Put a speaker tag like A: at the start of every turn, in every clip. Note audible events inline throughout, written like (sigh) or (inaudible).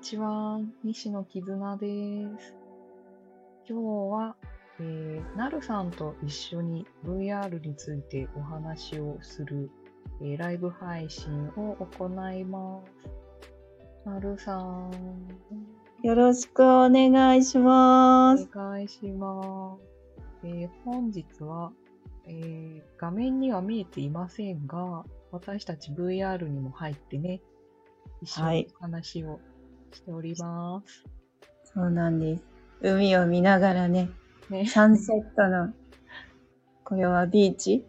A: ちは。西野絆です。今日は、えー、なるさんと一緒に VR についてお話をする、えーライブ配信を行います。なるさん、
B: よろしくお願いしま
A: お
B: す。
A: 願いします。えー本日は、えー画面には見えていませんが、私たち VR にも入ってね、一緒に
B: はい
A: お話をしております。
B: そうなんです。海を見ながらね、
A: ね、
B: サンセットの、これはビーチ？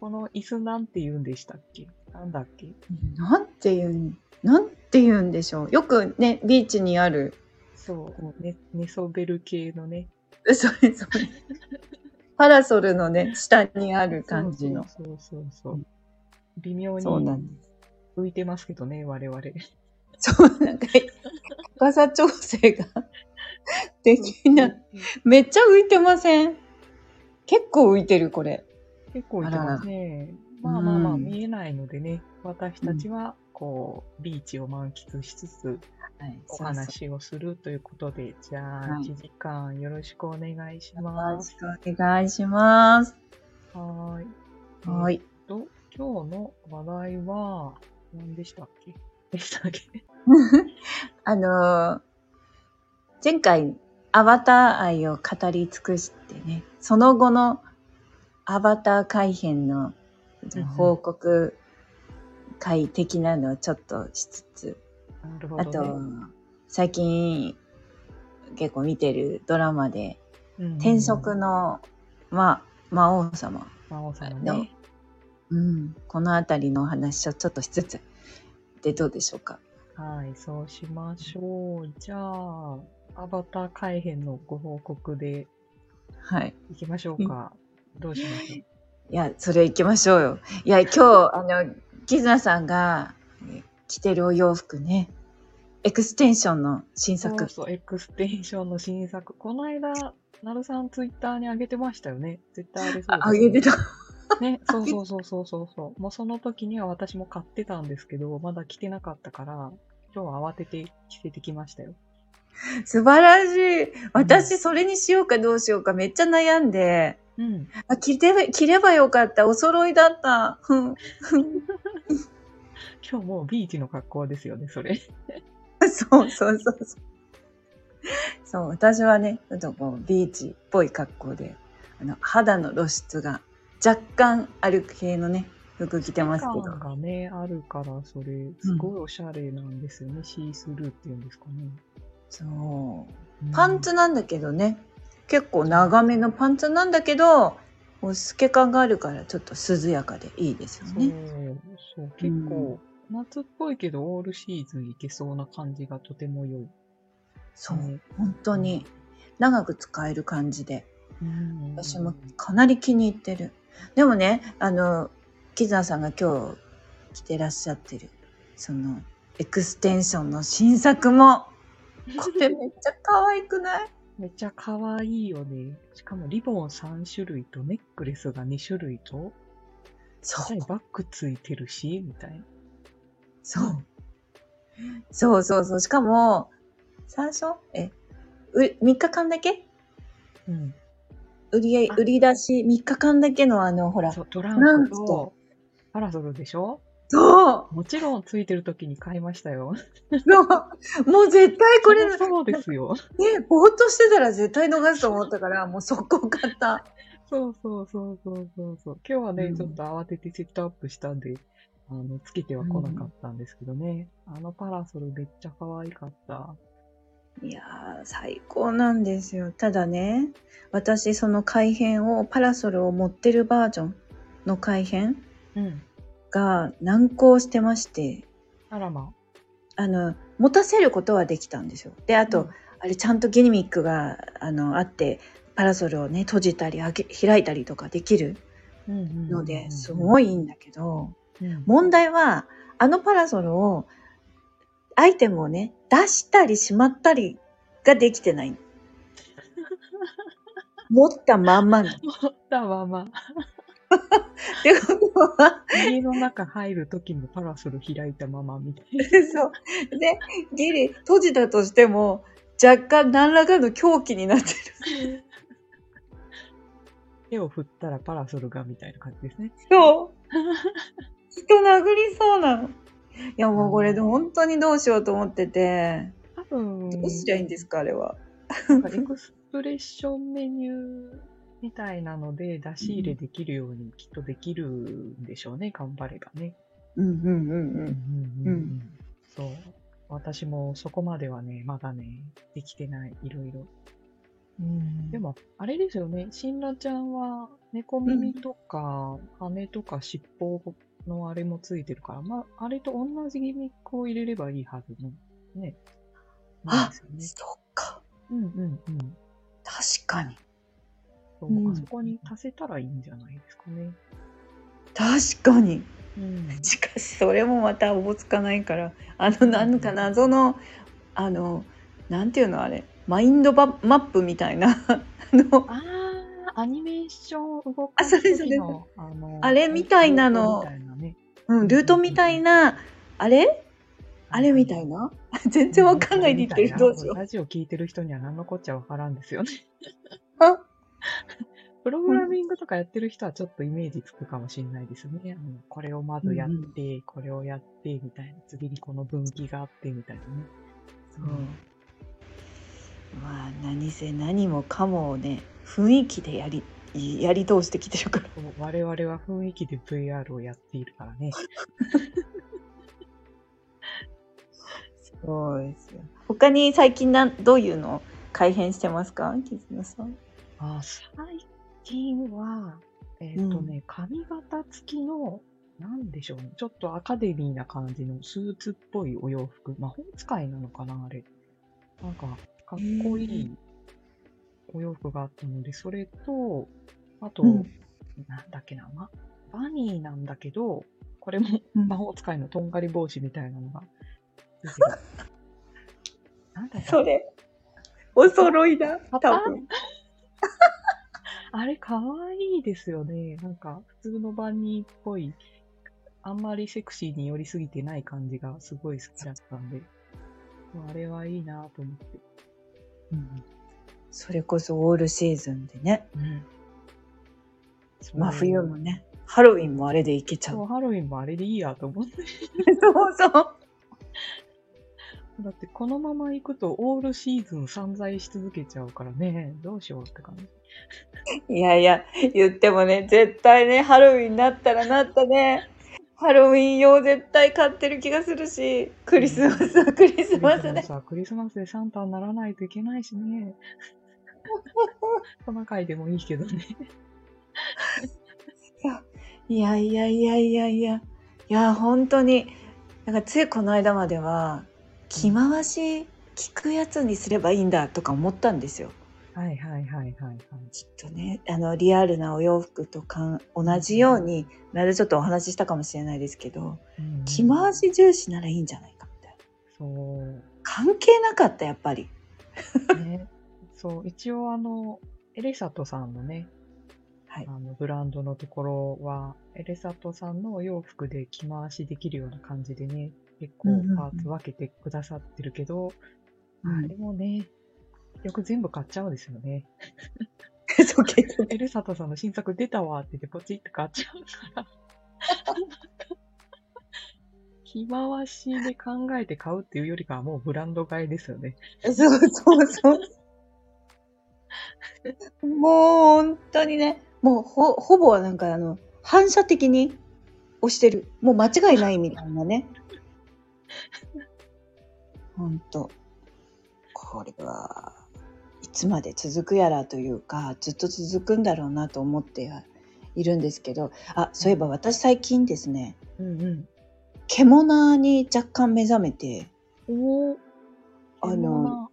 A: この椅子なんて言うんでしたっけ？なんだっけ？
B: なんて言うん、なんて言うんでしょう？よくね、ビーチにある、
A: そう、ね、寝そべる系のね。(laughs)
B: それそれ。パラソルのね、下にある感じの。
A: そうそうそうそう。微妙に。浮いてますけどね、我々。
B: そう、なんか、高さ調整ができない。めっちゃ浮いてません？結構浮いてる、これ。
A: 結構浮いてますね。まあまあまあ、
B: うん
A: 見えないのでね、私たちは、こう、ビーチを満喫しつつ、
B: はい、
A: お話をするということで、じゃあ、
B: はい
A: 1時間よろしくお願いし
B: よ
A: ます。
B: ろしくお願いします。
A: はーい。
B: はい。
A: と、今日の話題は、何でしたっけ？でしたっけ？(laughs)
B: あのー前回、アバター愛を語り尽くしてね、その後のアバター改編の
A: うんうん
B: 報告会的なのをちょっとしつつ、
A: なるほ
B: あ。と、最近結構見てるドラマで、
A: うんうん
B: 転職の、ま、魔王様、
A: 魔王様
B: の
A: ね。
B: うん、このあたりのお話をちょっとしつつ、でどうでしょうか？
A: はい、そうしましょう。じゃあ、アバター改編のご報告で
B: はい。
A: いきましょうか。どうしましょう？
B: いや、それ行きましょうよ。いや、今日、あの、キズナさんがえ着てるお洋服ね、エクステンションの新作。
A: そうそう、エクステンションの新作。この間、なるさんツイッターに上げてましたよね。絶対あれそう
B: あ、あげてた。(laughs)
A: ね、そうそうそうそうそうそう。(laughs) もうその時には私も買ってたんですけど、まだ着てなかったから、今日は慌てて着せてきましたよ。
B: 素晴らしい。私、それにしようかどうしようかめっちゃ悩んで、
A: うん。
B: あ、着てば、着ればよかった。お揃いだった。
A: 今日もうビーチの格好ですよね、それ。
B: そうそうそうそう。そう、私はね、ちょっとこう、ビーチっぽい格好で、あの、肌の露出が若干ある系のね、服着てますけど。
A: 感がね、あるから、それ、すごいおしゃれなんですよね。シースルーっていうんですかね。
B: そう。パンツなんだけどね、結構長めのパンツなんだけど、こう透け感があるからちょっと涼やかでいいですよね。
A: そう、結構、夏っぽいけど、オールシーズンいけそうな感じがとても良い。
B: そう、
A: ね
B: 本当に長く使える感じで、
A: うん
B: 私もかなり気に入ってる。でもね、あの、キザさんが今日着てらっしゃってる、その、エクステンションの新作も、これめっちゃ可愛くない？(laughs)
A: めっちゃ可愛いよね。しかもリボン3種類とネックレスが2種類と、
B: そう。
A: バッグついてるし、みたいな。
B: そう。そうそうそう。しかも、最初？え、う3日間だけ？
A: うん。
B: 売り、
A: あ
B: 売り出し3日間だけのあの、ほら。
A: そう、トラ
B: ン
A: ンクとパラソルでしょ？
B: そう
A: もちろんついてる時に買いましたよ。
B: そうもう絶対これ、ね、
A: そうですよ。
B: ぼーっとしてたら絶対逃すと思ったから、もう速攻買った。
A: そうそうそうそうそうそう。今日はね、
B: うん
A: ちょっと慌ててセットアップしたんで、あの、つけては来なかったんですけどね。あのパラソルめっちゃ可愛かった。
B: いやー、最高なんですよ。ただね、私その改編を、パラソルを持ってるバージョンの改編
A: うん。
B: が難航してまして、
A: あらま。
B: あの、持たせることはできたんですよ。で、あと、
A: うん
B: あれちゃんとギニミックが、あの、あって、パラソルをね、閉じたり、開け開いたりとかできる
A: うんうんうんうん
B: ので、すごいいいんだけど、
A: うん
B: 問題は、あのパラソルを、アイテムをね、出したりしまったりができてない。(laughs) 持ったまんまなの。
A: 持ったまま。(laughs)
B: ってことは、
A: 家の中入る時もパラソル開いたままみたいな。(laughs)
B: そう。で、ギリ閉じたとしても、若干何らかの狂気になってる。
A: 手を振ったらパラソルがみたいな感じですね。
B: そう。人殴りそうなの。いや、もうこれで本当にどうしようと思ってて、
A: 多分、
B: どうすりゃいいんですか、あれは。
A: なんかエクスプレッションメニューみたいなので出し入れできるようにきっとできるんでしょうね、頑張ればね。
B: うんうんうんうん。
A: うんうんうんそう。私もそこまではね、まだね、できてない、いろいろ。
B: うん
A: でも、あれですよね、シンラちゃんは猫耳とか羽とか尻尾のあれもついてるから、まあ、あれと同じギミックを入れればいいはずの、ね。
B: あ
A: ね。
B: そっか。
A: うんうんうん。
B: 確かに。
A: そう
B: うん
A: あそこに足せたらいいんじゃないですかね。
B: 確かに。
A: うん。
B: しかし、それもまたおぼつかないから、あの、なんか謎の、あの、なんていうのあれ、マインドバマップみたいな、(laughs) あの、
A: ああ、アニメーション動
B: あ
A: かす時の、あの、
B: あれみたいなの。うん、ルートみたいな、あれ？あれみたいな？全然わかんないで言ってる。どうしよう。
A: ラジオ聞いてる人には何のこっちゃわからんですよね。(laughs)
B: あ
A: プログラミングとかやってる人はちょっとイメージつくかもしれないですね。あのこれをまずやって、これをやって、みたいな。次にこの分岐があって、みたいなね。
B: そう。まあ、何せ何もかもをね、雰囲気でやり、やり通してきてるから。
A: 我々は雰囲気で VR をやっているからね。
B: そうですよ。他に最近なんどういうのを改変してますか？キズナさん。
A: あ最近は、えっ、とね、髪型付きの、なんでしょうね。ちょっとアカデミーな感じのスーツっぽいお洋服。魔法使いなのかなあれ。なんか、かっこいいお洋服があったので、それと、あと、
B: うん
A: なんだっけな、ま、バニーなんだけど、これも
B: うん
A: 魔法使いのとんがり帽子みたいなのが。(laughs) なんだ
B: それ、お揃いだ。
A: あ
B: 多分。(laughs)
A: あれ、かわいいですよね。なんか、普通のバニーっぽい、あんまりセクシーに寄りすぎてない感じがすごい好きだったんで、あれはいいなと思って。
B: うんそれこそオールシーズンでね。
A: うん。
B: 真冬もね。ハロウィンもあれでいけちゃう。
A: そう、ハロウィンもあれでいいやと思って。(laughs)
B: そうそう。
A: だって、このまま行くと、オールシーズン散財し続けちゃうからね、どうしようって感じ。
B: いやいや、言ってもね、絶対ね、ハロウィンになったらなったね。ハロウィン用絶対買ってる気がするし、クリスマスはクリスマスね。
A: さ、クリスマスでサンタにならないといけないしね。トナカイでもいいけどね。(laughs)
B: いやいやいやいやいや。いや、本当に。なんかついこの間までは、着回し聞くやつにすればいいんだとか思ったんですよ。
A: はいはいはいはいはい。
B: きっとね、あの、リアルなお洋服とか同じように、前でちょっとお話ししたかもしれないですけど、
A: うん
B: 着回し重視ならいいんじゃないかみたいな。
A: そう。
B: 関係なかった、やっぱり。
A: ね、そう、一応あの、エレサトさんのね、
B: はい
A: あのブランドのところは、エレサトさんのお洋服で着回しできるような感じでね、結構
B: うんうんうん
A: パーツ分けてくださってるけど、
B: うん
A: あれもね、よく全部買っちゃうんですよね。(laughs)
B: そう、結局。
A: エレサトさんの新作出たわって言ってポチって買っちゃうから。(laughs) 着回しで考えて買うっていうよりかはもうブランド買いですよね。
B: そうそうそう。もう本当にね、もうほほぼなんかあの、反射的に押してる。もう間違いないみたいなね。(laughs) 本当これはいつまで続くやらというか、ずっと続くんだろうなと思ってはいるんですけど、あ、そういえば私最近ですね、
A: うんうん。
B: 獣に若干目覚めて、
A: おー。
B: あの、
A: うん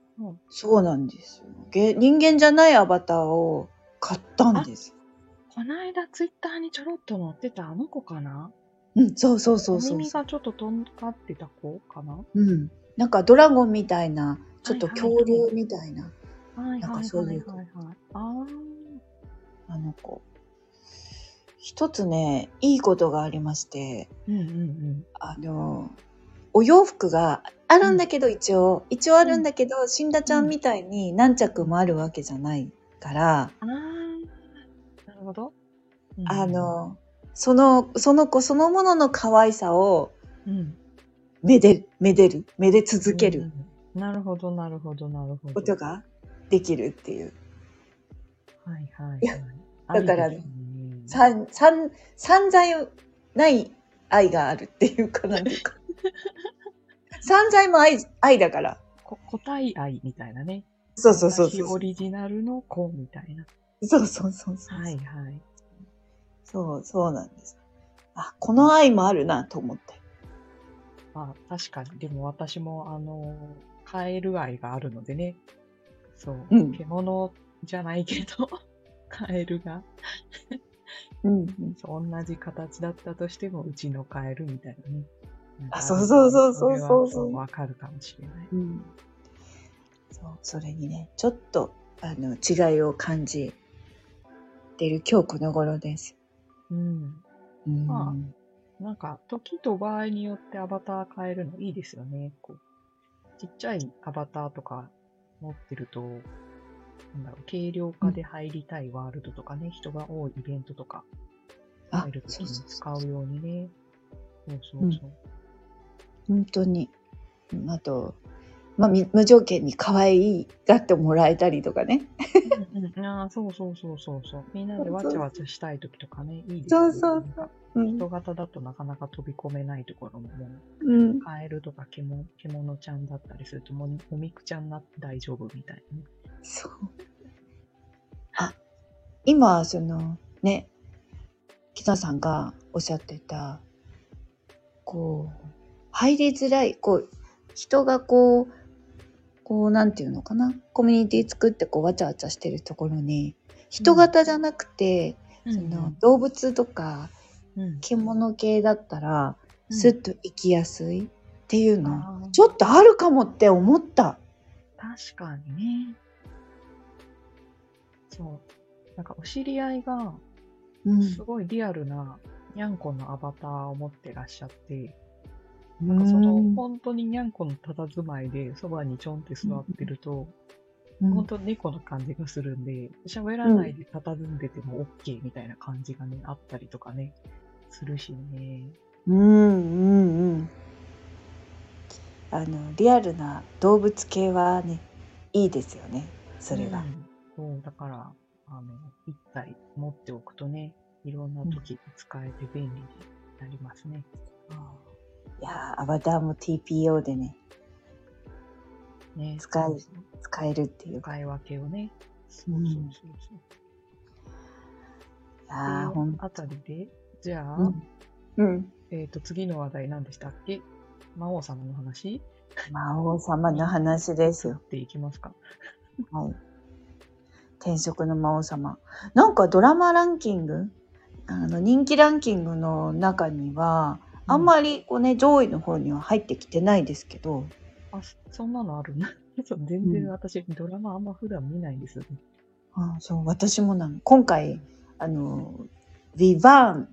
B: そうなんですよ。げ人間じゃないアバターを買ったんです。
A: こないだツイッターにちょろっと載ってたあの子かな？
B: うん、そうそうそう
A: お
B: そう
A: 耳がちょっととんがってた子かな？
B: うん。なんかドラゴンみたいな、ちょっと
A: はいはいはい
B: 恐竜みたいな、
A: はい
B: なん
A: はいはい
B: かそういう
A: はいはい。あ
B: あの子。一つね、いいことがありまして、
A: うんうんうん。
B: あの、お洋服があるんだけど、一応、一応あるんだけど、死んだちゃんみたいに何着もあるわけじゃないから、
A: ああ、なるほど。うん
B: あ、の、その、その子そのものの可愛さを
A: うん。
B: めで、めでる、めで続ける
A: うん。なるほど、なるほど、なるほど。
B: ことができるっていう。
A: はいはい、
B: いや
A: はい。
B: だから
A: ありですね
B: 散、財ない愛があるっていうか、なんていうか。散財も愛、愛だから。
A: こ個体愛みたいなね。
B: そうそうそう
A: 私
B: そう。
A: オリジナルの子みたいな。
B: そうそうそうそう。
A: はいはい。
B: そう、そうなんです。あ、この愛もあるなと思って。
A: まあ確かに、でも私もあの、カエル愛があるのでね。そう。
B: うん
A: 獣じゃないけど、(laughs) カエルが
B: うん、うん。
A: 同じ形だったとしても、うちのカエルみたいなね。
B: あそうそうそうそうそう
A: それはわかるかもしれない。
B: うん。そう、それにね、ちょっと、あの、違いを感じてる今日この頃です。
A: うん。
B: うん。
A: まなんか、時と場合によってアバター変えるのいいですよね。こう、ちっちゃいアバターとか持ってると、なんだろう、軽量化で入りたいワールドとかね、人が多いイベントとか
B: あ
A: 入るときに使うようにね。そうそうそう。
B: 本当に。うんあと、まあ、み無条件に可愛いがってもらえたりとかね。
A: うんうん、ああ、そうそうそうそうそう。みんなでわちゃわちゃしたいときとかね、いいですよね。
B: そうそうそう
A: 人型だとなかなか飛び込めないところも、もう
B: うん。
A: カエルとか獣獣ちゃんだったりすると、もうおみくちゃんになって大丈夫みたいなね。
B: そう。あ、今、その、ね、北さんがおっしゃってた、こう、入りづらい、こう、人がこう、こう、なんていうのかな、コミュニティ作ってこう、わちゃわちゃしてるところに、人型じゃなくて、その動物とか
A: うん、
B: 獣系だったら、
A: うん
B: スッと生きやすいっていうの、ちょっとあるかもって思った。
A: 確かにね。そう。なんかお知り合いが、
B: うん。
A: すごいリアルなにゃんこのアバターを持ってらっしゃって、なんかその、本当ににゃんこの佇まいで、そばにちょんって座ってると、
B: うん
A: 本当猫の感じがするんで、喋らないで佇んでても OK みたいな感じがね、あったりとかね、するしね。
B: うんうんうん。あのリアルな動物系はねいいですよねそれが。
A: うんそう、だから、あの、一体持っておくとね、いろんな時に使えて便利になりますね。
B: いやーアバターも TPO でね
A: ね
B: 使い
A: そうそう
B: 使えるっていうか。
A: 使い分けをね。そう
B: うん
A: そうそうそう。
B: ああほん
A: であたりで、じゃあ、
B: うんうん。
A: えっ、と、次の話題何でしたっけ？魔王様の話？
B: 魔王様の話ですよ。
A: っていきますか。
B: はい。転職の魔王様。なんかドラマランキング？あの人気ランキングの中には、あんまりこうね、上位の方には入ってきてないですけど、
A: あ、そそんなのあるな。(laughs) そう全然私、ドラマあんま普段見ないんですよね。
B: あそう、私もなの。今回、あの、ビバーン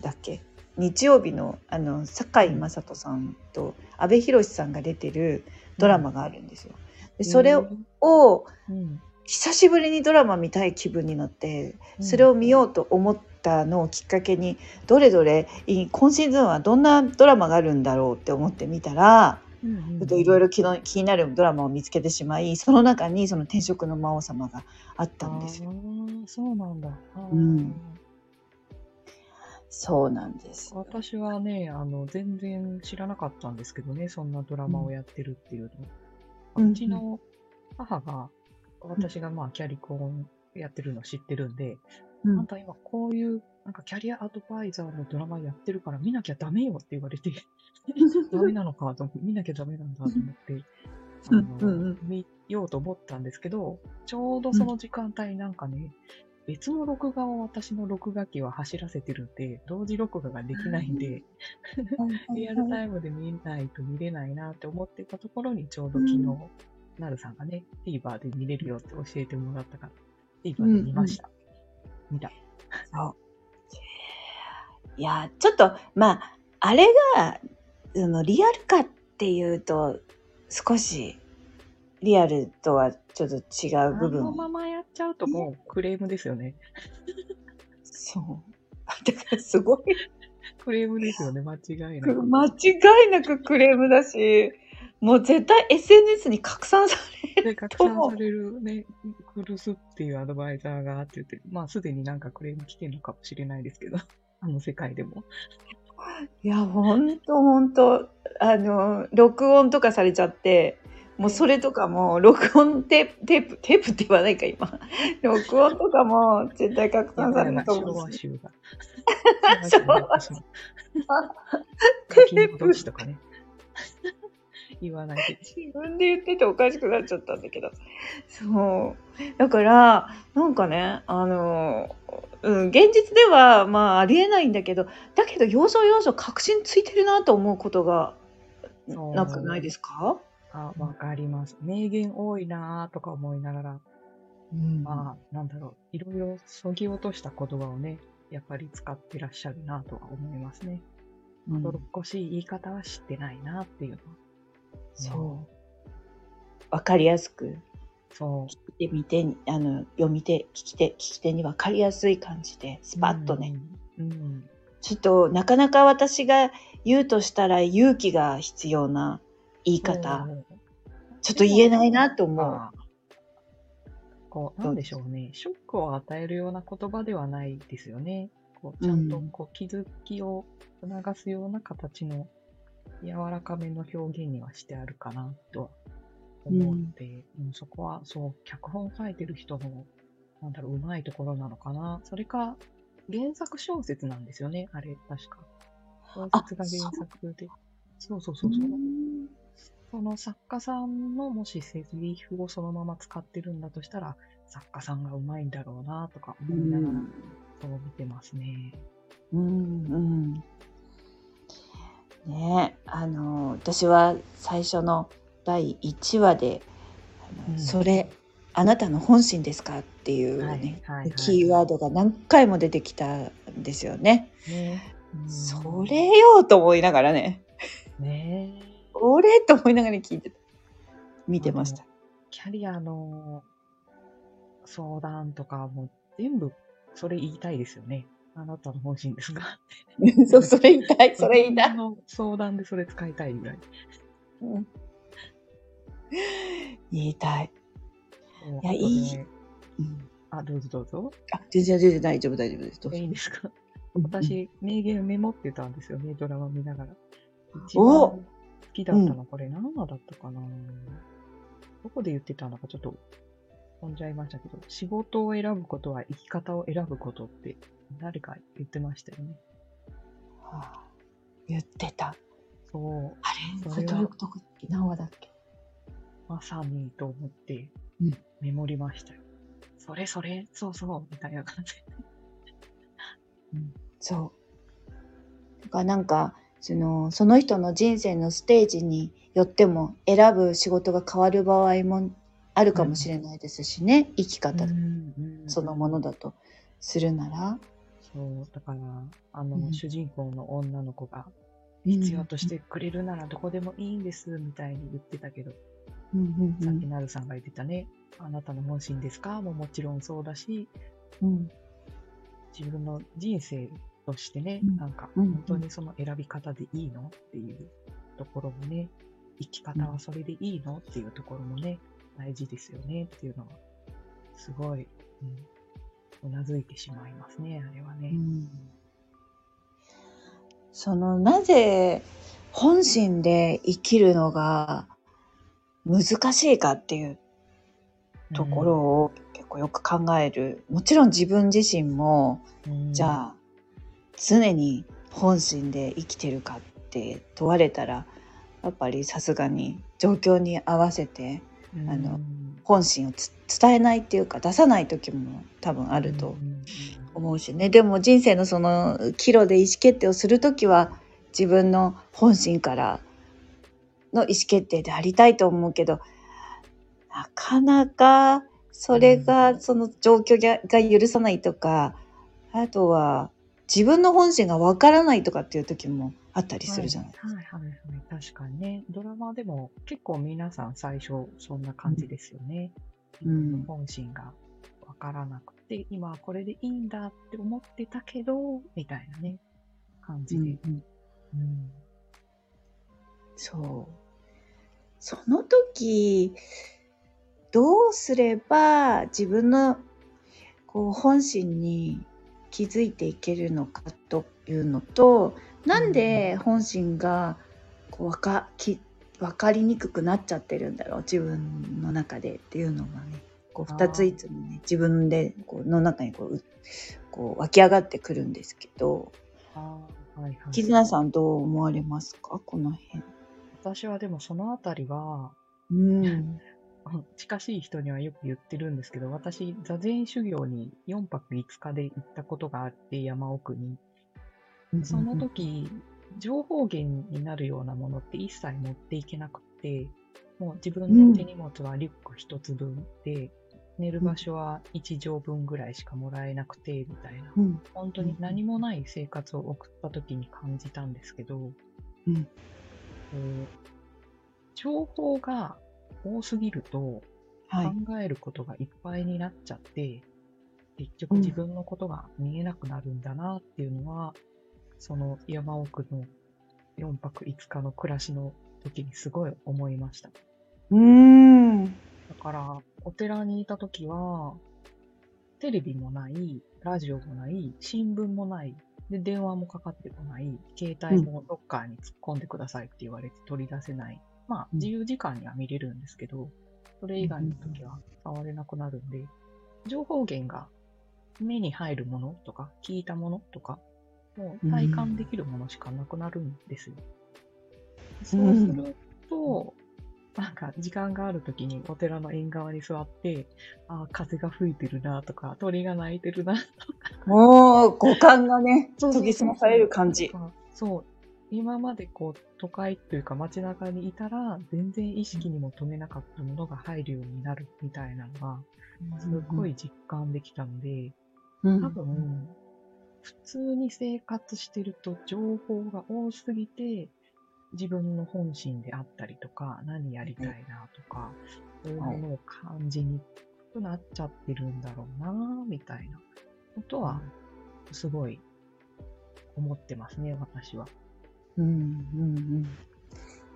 B: だっけ？日曜日の、あの、堺雅人さんと阿部寛さんが出てるドラマがあるんですよ。でそれを、を
A: うん、
B: 久しぶりにドラマ見たい気分になって、それを見ようと思ったのをきっかけに、どれどれ、い今シーズンはどんなドラマがあるんだろうって思ってみたら、いろいろ気の気になるドラマを見つけてしまい、その中にその転職の魔王様があったんですよ。
A: そうなんだ。
B: うんそうなんです。
A: 私はね、あの、全然知らなかったんですけどね、そんなドラマをやってるっていうの。
B: うん
A: うちの母が、私がまあキャリコンやってるの知ってるんで、
B: うん。
A: あんた今こういうなんかキャリアアドバイザーのドラマやってるから見なきゃダメよって言われて、(laughs) ダメなのかと思って、見なきゃダメなんだと思って、あの
B: うん。うん。うん
A: 見ようと思ったんですけど、ちょうどその時間帯なんかね、別の録画を私の録画機は走らせてるんで、同時録画ができないんで、リアルタイムで見ないと見れないなって思ってたところにちょうど昨日、
B: うん
A: なるさんがね、TVer で見れるよって教えてもらったから、TVer で見ました。見た。
B: そういや、ちょっと、まあ、あれが、その、リアルかっていうと、少し、リアルとはちょっと違う部
A: あ
B: 分
A: のままやっちゃうともうクレームですよね。
B: そう。だからすごい、
A: クレームですよね、間違いなく。
B: 間違いなくクレームだし、もう絶対 SNS に拡散さ
A: で、拡散されるね、クルスっていうアドバイザーがって言って、まあすでになんかクレーム来てるのかもしれないですけど、(laughs) あの世界でも。
B: いや、ほんとほんと、あの、録音とかされちゃって、もうそれとかも、録音テープ、テープ、テープって言わないか、今。(laughs) 録音とかも絶対拡散されると
A: 昭
B: 思うし。
A: 和集が。(laughs)
B: 昭和
A: 和集。
B: テープ
A: とかね。言わないで。(laughs)
B: 自分で言ってておかしくなっちゃったんだけど。そう。だから、なんかね、あの、うん、現実では、まあ、ありえないんだけど、だけど、要所要所確信ついてるなと思うことが、なくないですか？
A: あ、わかります。名言多いなぁとか思いながら、
B: うん
A: まあ、なんだろう、いろいろそぎ落とした言葉をね、やっぱり使ってらっしゃるなとは思いますね。
B: うん
A: 泥っこしい言い方は知ってないなっていうのは。
B: そう。わかりやすく、
A: そ
B: 聞いてみて、あの、読み手、聞き手、聞き手にわかりやすい感じで、
A: う。
B: スパッとね。
A: うん。うん。
B: ちょっと、なかなか私が言うとしたら勇気が必要な言い方、ちょっと言えないなと思う。
A: まあこう、なんでしょうね。ショックを与えるような言葉ではないですよね。こうちゃんと
B: うん
A: こう気づきを促すような形の柔らかめの表現にはしてあるかなとは思って、うんそこはそう、脚本書いてる人の、なんだろう、うまいところなのかな。それか、原作小説なんですよね、あれ、確か。小説が原作で。そうそうそうそう。その作家さんのもしセリフをそのまま使ってるんだとしたら、作家さんがうまいんだろうなとか思いながら、そう見てますね。
B: うんうん。ねあの、私は最初の第1話で、
A: うん
B: それ、あなたの本心ですかっていうね、
A: はいはいはい
B: キーワードが何回も出てきたんですよね。
A: ねうん
B: それよと思いながらね、
A: ね
B: それと思いながら聞いてた。見てました。
A: キャリアの相談とかも全部それ言いたいですよね。あなたの本心ですが。(laughs)
B: そう、それ言いたい、(laughs) それ言いたい。
A: の相談でそれ使いたいぐらい。
B: うん言いたい。いやいいうん
A: あ、どうぞどうぞ。
B: あ、全然全然大丈夫、大丈夫です。どうぞ
A: えいいんですか？
B: うん
A: 私、名言メモってたんですよね、ドラマ見ながら。一
B: お
A: 番好きだったの、これ何話だったかな？どこで言ってたのかちょっと飛んじゃいましたけど、仕事を選ぶことは生き方を選ぶことって誰か言ってましたよね。
B: はあ言ってた。
A: そう、
B: あれ？
A: それは
B: 何話だっけ？
A: まさにと思って
B: うん
A: メモりましたよ。それそれ、そうそう、みたいな感じ。(laughs)
B: そう。だからなんか、その、その人の人生のステージによっても選ぶ仕事が変わる場合もあるかもしれないですしね。生き方そのものだとするなら。
A: そう、だから、あの、
B: うん。
A: 主人公の女の子が必要としてくれるならどこでもいいんです、みたいに言ってたけど、
B: うんうんう
A: さっき
B: ん
A: なるさんが言ってたね、あなたの本心ですか？ももちろんそうだし、
B: うん。
A: 自分の人生としてね、
B: うん。
A: なんか、
B: うん。
A: 本当にその選び方でいいの？っていうところもね、生き方はそれでいいの？っていうところもね、大事ですよねっていうのは、すごい、うん、うなずいてしまいますね、あれはね。
B: うんそのなぜ本心で生きるのが難しいかっていうところを結構よく考える。もちろん自分自身も、
A: うん、
B: じゃあ常に本心で生きてるかって問われたらやっぱりさすがに状況に合わせて
A: うん、
B: あの本心をつ伝えないっていうか出さない時も多分あ
A: あ
B: ると
A: うん。
B: 思うしね。でも人生のその岐路で意思決定をする時は自分の本心からの意思決定でありたいと思うけどなかなかそれがその状況がが許さないとかあとは自分の本心がわからないとかっていう時もあったりするじゃないですか。
A: はいはいはいはい。確かにね。ドラマでも結構皆さん最初そんな感じですよね。
B: うん
A: 本心がわからなくて、今はこれでいいんだって思ってたけど、みたいなね、感じで。
B: うんうん
A: うん
B: そう。その時、どうすれば自分のこう本心に気づいていけるのかというのと、なんで本心がこうわかき分かりにくくなっちゃってるんだろう自分の中でっていうのがねこう
A: あー
B: 2ついつもね自分でこうの中にこううこう湧き上がってくるんですけど
A: はいはい。
B: 絆さんどう思われますか？この辺。
A: 私はでもそのあたりは、
B: うん
A: うん (laughs) 近しい人にはよく言ってるんですけど、私、座禅修行に4泊5日で行ったことがあって、山奥に。その時、情報源になるようなものって一切持っていけなくて、もう自分の手荷物はリュック一つ分で、寝る場所は1畳分ぐらいしかもらえなくて、みたいな。
B: うん。
A: 本当に何もない生活を送った時に感じたんですけど、
B: うん。
A: 情報が多すぎると
B: はい。
A: 考えることがいっぱいになっちゃって、結局自分のことが見えなくなるんだなっていうのは、その山奥の4泊5日の暮らしの時にすごい思いました。
B: うーん。
A: だから、お寺にいた時は、テレビもない、ラジオもない、新聞もない、で、電話もかかってこない、携帯もロッカーに突っ込んでくださいって言われて取り出せない。まあ、
B: うん
A: 自由時間には見れるんですけど、それ以外の時は触れなくなるんで、情報源が目に入るものとか、聞いたものとか、もう体感できるものしかなくなるんですよ。そうすると、なんか時間がある時にお寺の縁側に座って、ああ、風が吹いてるなとか、鳥が鳴いてるなとか。
B: もう五感がね、研ぎ澄まされる感じ。
A: そう。今までこう、都会というか街中にいたら、全然意識にも留めなかったものが入るようになるみたいなのが、すごい実感できたので、
B: うん
A: 多分、普通に生活してると情報が多すぎて、自分の本心であったりとか、何やりたいなとか、そういうものを感じにくくなっちゃってるんだろうな、みたいなことは、すごい思ってますね、私は。
B: うんうんうん。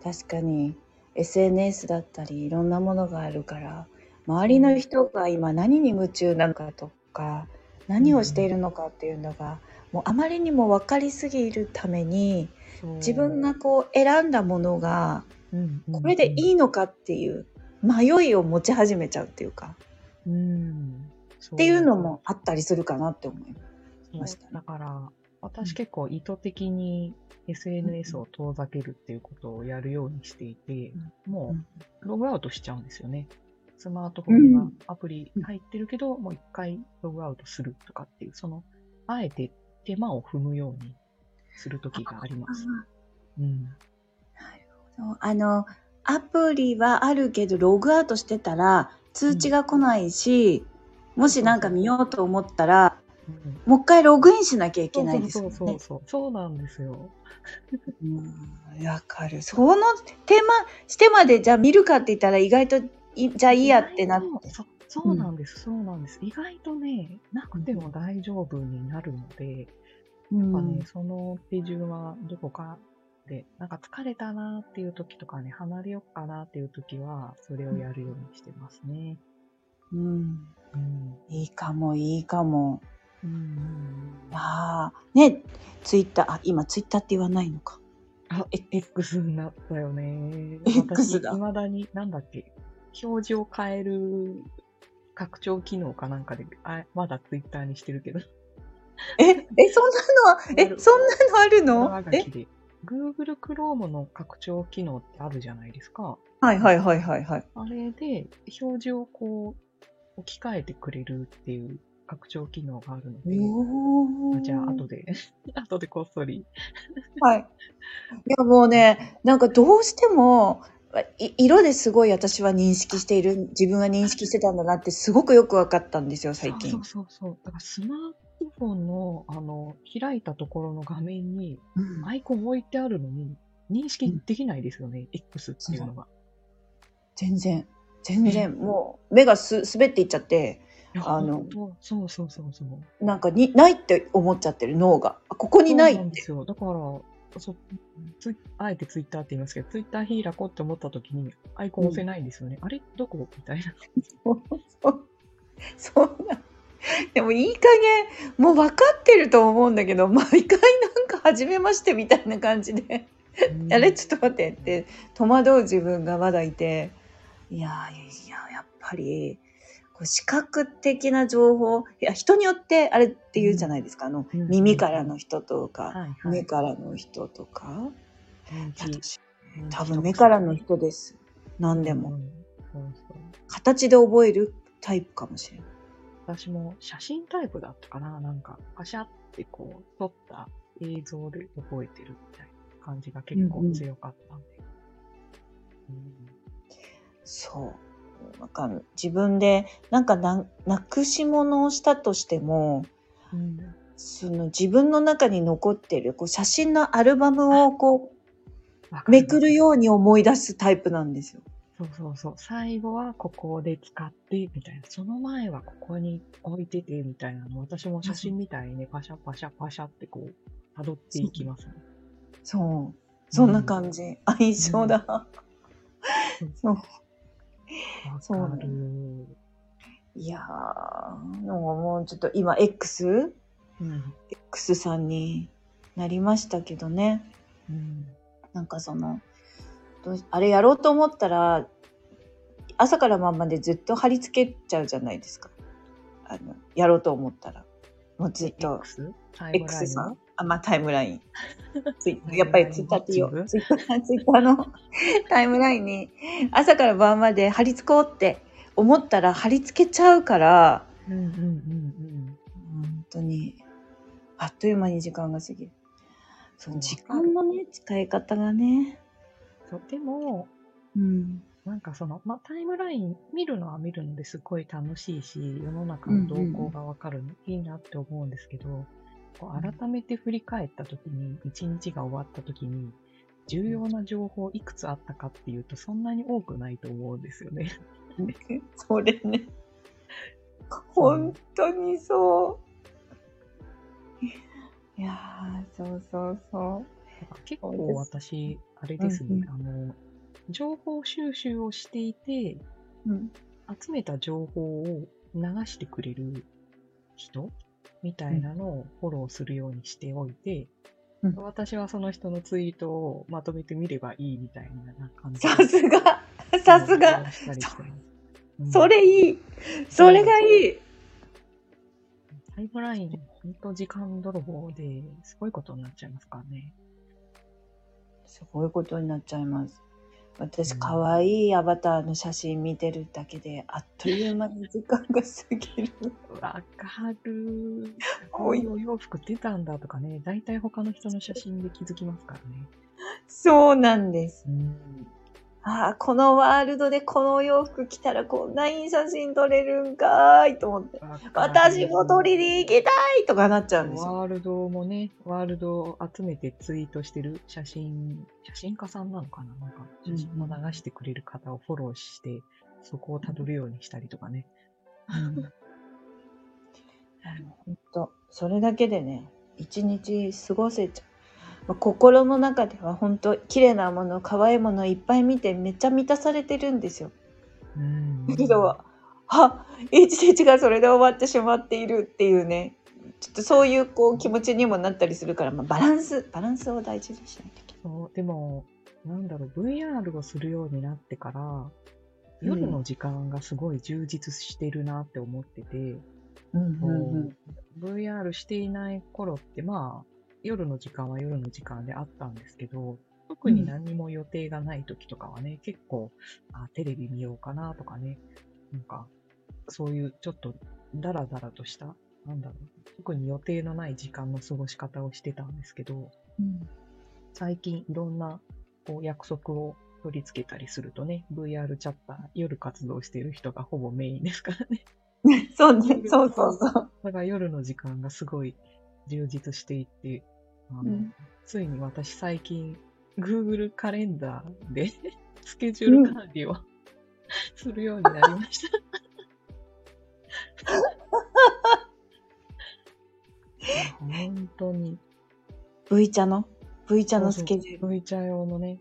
B: 確かに SNS だったりいろんなものがあるから、周りの人が今何に夢中なのかとか、何をしているのかっていうのが、もうあまりにも分かりすぎるために、自分がこう選んだものが、これでい
A: い
B: いのかっていう迷いを持ち始めちゃうっていうか、
A: うん。っ
B: っていうのもあったりするかなって思いましたね。
A: だから、私結構意図的に SNS を遠ざけるっていうことをやるようにしていて、もうログアウトしちゃうんですよね。スマートフォンがアプリ入ってるけど、もう一回ログアウトするとかっていう、その、あえて手間を踏むようにするときがあります。うん。
B: そうあの、アプリはあるけど、ログアウトしてたら通知が来ないし、もしなんか見ようと思ったら、
A: うん
B: もう一回ログインしなきゃいけないです
A: そう
B: よね。
A: そうそうそう。そうなんですよ。
B: うんわかる。その手間してまでじゃあ見るかって言ったら意外といじゃあいいやってなって。
A: そうそうなんです、そうなんです。意外とね、なくても大丈夫になるので、
B: う
A: やっぱね、
B: ん
A: その手順はどこかで、なんか疲れたなっていう時とかね、離れようかなっていう時は、それをやるようにしてますね。
B: うん
A: うん。
B: いいかも、いいかも。
A: うんうんうん。
B: ああ、ね、ツイッター、あ、今ツイッターって言わないのか。
A: あ、X になったよね。
B: X だ
A: 私、未だに、なんだっけ、表示を変える拡張機能かなんかで、あまだツイッターにしてるけど。
B: え、え、そんなのは、え、そんなのあるの？え
A: ？Google Chrome の拡張機能ってあるじゃないですか。
B: はいはいはいはいはい。
A: あれで、表示をこう、置き換えてくれるっていう拡張機能があるので、
B: お
A: じゃあ、後で、(laughs) 後でこっそり。
B: はい。いやもうね、なんかどうしても、い色ですごい私は認識している、自分は認識してたんだなってすごくよく分かったんですよ、最近
A: そう。そうそう。だからスマート iPhone のあの開いたところの画面に
B: うん
A: アイコン置いてあるのに認識できないですよね、X っていうのが。
B: 全然、全然、もう目がす滑っていっちゃって、あの
A: そうそうそうそう。
B: なんかにないって思っちゃってる脳が。あここにないって。
A: そうなんですよ。だから、そツイあえてツイッターって言いますけど、ツイッター開こうって思った時にアイコン押せないんですよね。あれ？どこ？みたいな。
B: そ (laughs) うそうなん。でもいい加減もう分かってると思うんだけど毎回なんか初めましてみたいな感じで「あれちょっと待って」って戸惑う自分がまだいて。いやいややっぱりこう視覚的な情報いや人によってあれって言うじゃないですか、あの
A: うん。
B: 耳からの人とか、
A: はいは
B: 目
A: い。
B: からの人とか。多分目からの人です。何でも、
A: うん。そうそう。
B: 形で覚えるタイプかもしれない。
A: 私も写真タイプだったかな。なんか、パシャってこう、撮った映像で覚えてるみたいな感じが結構強かったんで。
B: そう。なんか自分でなんかななくし物をしたとしても
A: うんうん
B: その自分の中に残ってるこう写真のアルバムをこ
A: わ
B: うめくるように思い出すタイプなんですよ。
A: そうそうそう。最後はここで使って、みたいな。その前はここに置いてて、みたいなの。私も写真みたいにね、パシャパシャパシャってこう、辿っていきますね。
B: そう。そんな感じ。相性だ。そう。
A: わ
B: そう
A: かる。
B: いやー、もうちょっと今 X?
A: うん。
B: X さんになりましたけどね。
A: うん。
B: なんかその、どうあれやろうと思ったら、朝から晩までずっと貼り付けちゃうじゃないですか。あの、やろうと思ったら。もうずっと、
A: X?
B: X さん？あ、まあタイムライン。(laughs) ツイやっぱりツイッターって言おう。ツイッター、ツイッターの (laughs) タイムラインに、朝から晩まで貼り付こうって思ったら貼り付けちゃうから、
A: うんうんうんうん。
B: 本当に、あっという間に時間が過ぎる。その時間のね、使い方がね。
A: そう、でも、
B: うん。
A: なんかその、まあ、タイムライン見るのは見るのですごい楽しいし、世の中の動向がわかるのいいなって思うんですけど、こう改めて振り返った時に、一日が終わった時に、重要な情報いくつあったかっていうと、そんなに多くないと思うんですよね。(laughs)
B: それね。本当にそう。いやー、そうそうそ
A: だから結構私、あれですね、
B: うんうん
A: あの、情報収集をしていて、
B: う。うん。
A: 集めた情報を流してくれる人みたいなのをフォローするようにしておいて、
B: うん
A: 私はその人のツイートをまとめてみればいいみたいな感じで。
B: さすが、さすが、それいい。それがいい。
A: タイムライン、ほんと時間泥棒ですごいことになっちゃいますからね。
B: すごいことになっちゃいます。私、
A: うん
B: 可愛いアバターの写真見てるだけで、あっという間に時間が過ぎる。(laughs)
A: わかる。こういうお洋服出たんだとかね、大体他の人の写真で気づきますからね。
B: そうなんです。
A: うん。
B: ああ、このワールドでこのお洋服着たらこんないい写真撮れるんかーいと思って。私も撮りに行きたいとかなっちゃうんですよ。
A: ワールドもね、ワールドを集めてツイートしてる写真、写真家さんなのかななんか、写真を流してくれる方をフォローして、そこをたどるようにしたりとかね。(laughs)
B: 本当それだけでね、一日過ごせちゃう。まあ心の中では本当綺麗なもの、可愛いものいっぱい見てめっちゃ満たされてるんですよ。
A: うん。
B: だけど、あ、一日がそれで終わってしまっているっていうね、ちょっとそういうこう気持ちにもなったりするから、まあ、バランス、バランスを大事にしないといけない。
A: そう、でも、なんだろう、VR をするようになってから、夜の時間がすごい充実してるなって思ってて、
B: うん
A: こう VR していない頃って、まあ、夜の時間は夜の時間であったんですけど、特に何にも予定がない時とかはね、結構あ、テレビ見ようかなとかね、なんか、そういうちょっとダラダラとした、なんだろう、特に予定のない時間の過ごし方をしてたんですけど、
B: うん
A: 最近いろんなこう約束を取り付けたりするとね、VR チャッター、夜活動している人がほぼメインですからね。(laughs)
B: そうね、(laughs) そうそうそう。
A: だから夜の時間がすごい充実していて、あの
B: うん
A: ついに私最近 Google カレンダーで (laughs) スケジュール管理を、するようになりました。(laughs) 本当に。
B: V 茶の ?V 茶のスケジュール。
A: V 茶用のね、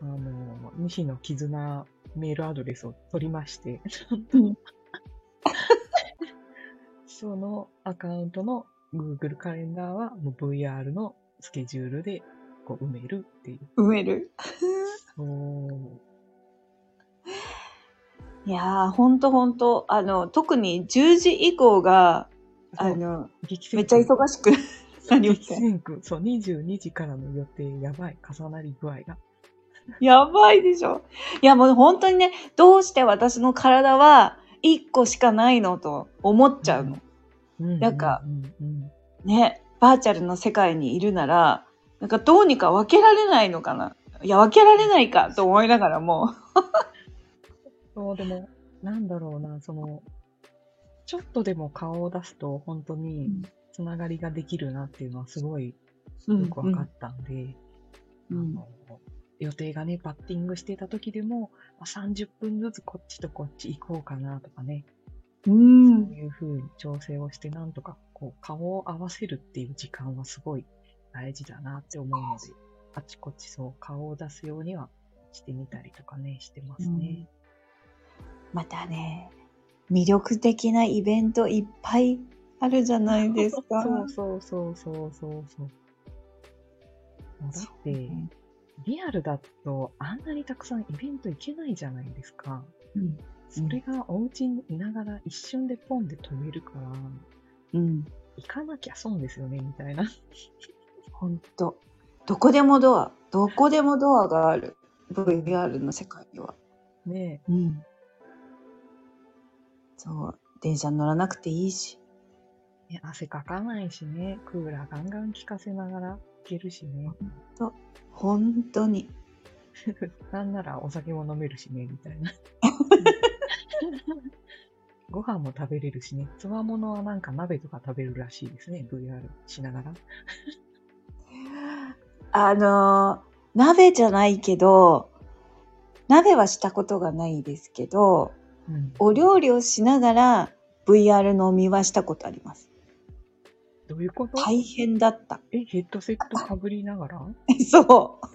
A: あの、西野絆メールアドレスを取りまして、
B: うん
A: そのアカウントの Google カレンダーはもう VR のスケジュールでこう埋めるっていう。
B: 埋める？
A: そう。
B: いやー、ほんとほんと、あの、特に10時以降が、あの、めっちゃ忙しくなり。
A: そう、22時からの予定、やばい。重なり具合が。
B: やばいでしょ。いや、もう本当にね、どうして私の体は1個しかないのと思っちゃうの。
A: うん
B: なんか、
A: うんうん
B: ね、バーチャルの世界にいるなら、なんかどうにか分けられないのかな。いや、分けられないかと思いながらも。(laughs)
A: そう、でも、なんだろうな、その、ちょっとでも顔を出すと、本当につながりができるなっていうのはすごい
B: うん
A: よく分かったんで、
B: うん
A: あの予定がね、バッティングしてた時でも、まあ30分ずつこっちとこっち行こうかなとかね、
B: うん
A: そういう風に調整をして、なんとかこう顔を合わせるっていう時間はすごい大事だなって思うので、あちこちそう顔を出すようにはしてみたりとかね、してますね。
B: またね、魅力的なイベントいっぱいあるじゃないですか。
A: そうそうそうそうそうそうだって、リアルだとあんなにたくさんイベント行けないじゃないですか。
B: うん。
A: それがお家にいながら一瞬でポンで飛べるから、
B: うん。
A: 行かなきゃ損ですよね、みたいな。
B: ほんと。どこでもドア。どこでもドアがある。VR の世界には。
A: ね
B: うん。そう。電車乗らなくていいし。
A: え、汗かかないしね、クーラーガンガン効かせながら行けるしね。
B: 本当に。(laughs)
A: なんならお酒も飲めるしね、みたいな。(laughs) (laughs) ご飯も食べれるしね。つわものはなんか鍋とか食べるらしいですね、VR しながら。(laughs)
B: あのー鍋じゃないけど、鍋はしたことがないですけど、
A: うん。
B: お料理をしながら VR 飲みはしたことあります。
A: どういうこと？
B: 大変だった。
A: え、ヘッドセットかぶりながら？(laughs)
B: そう。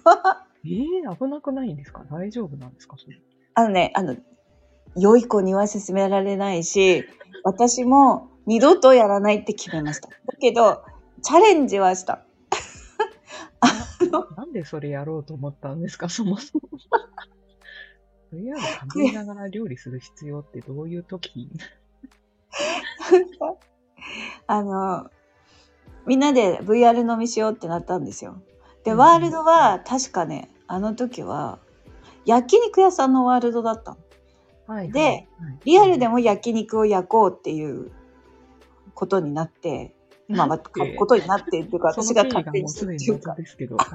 A: えー、危なくないんですか？大丈夫なんですか？それ。
B: あのね、あの、良い子には勧められないし、私も二度とやらないって決めました。だけど、チャレンジはした。(laughs)
A: なんでそれやろうと思ったんですかそもそも。VR かぶりながら料理する必要ってどういう時？(laughs)
B: あの、みんなで VR 飲みしようってなったんですよ。で、
A: うん
B: ワールドは確かね、あの時は焼肉屋さんのワールドだったの。
A: はい
B: で
A: はい
B: リアルでも焼肉を焼こうっていうことになって、まあ、ま
A: なんて
B: ことになってっていうか、
A: そ
B: 私
A: が
B: 勝手に
A: うす
B: るっていうか
A: 謎。ですけど、はい。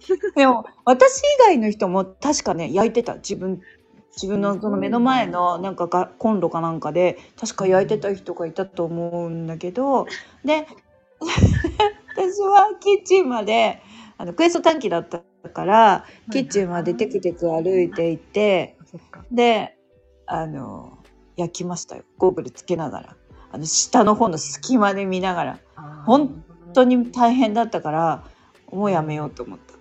A: (laughs)
B: でも、私以外の人も確かね、焼いてた。自分、自分のその目の前のなんかがコンロかなんかで、確か焼いてた人がいたと思うんだけど、で、(laughs) 私はキッチンまで、あの、クエスト短期だったから、キッチンまでテクテク歩いていって。で、あの、焼きましたよ。ゴーグルつけながら。あの、下の方の隙間で見ながら。本本当に大変だったから、もうやめようと思った。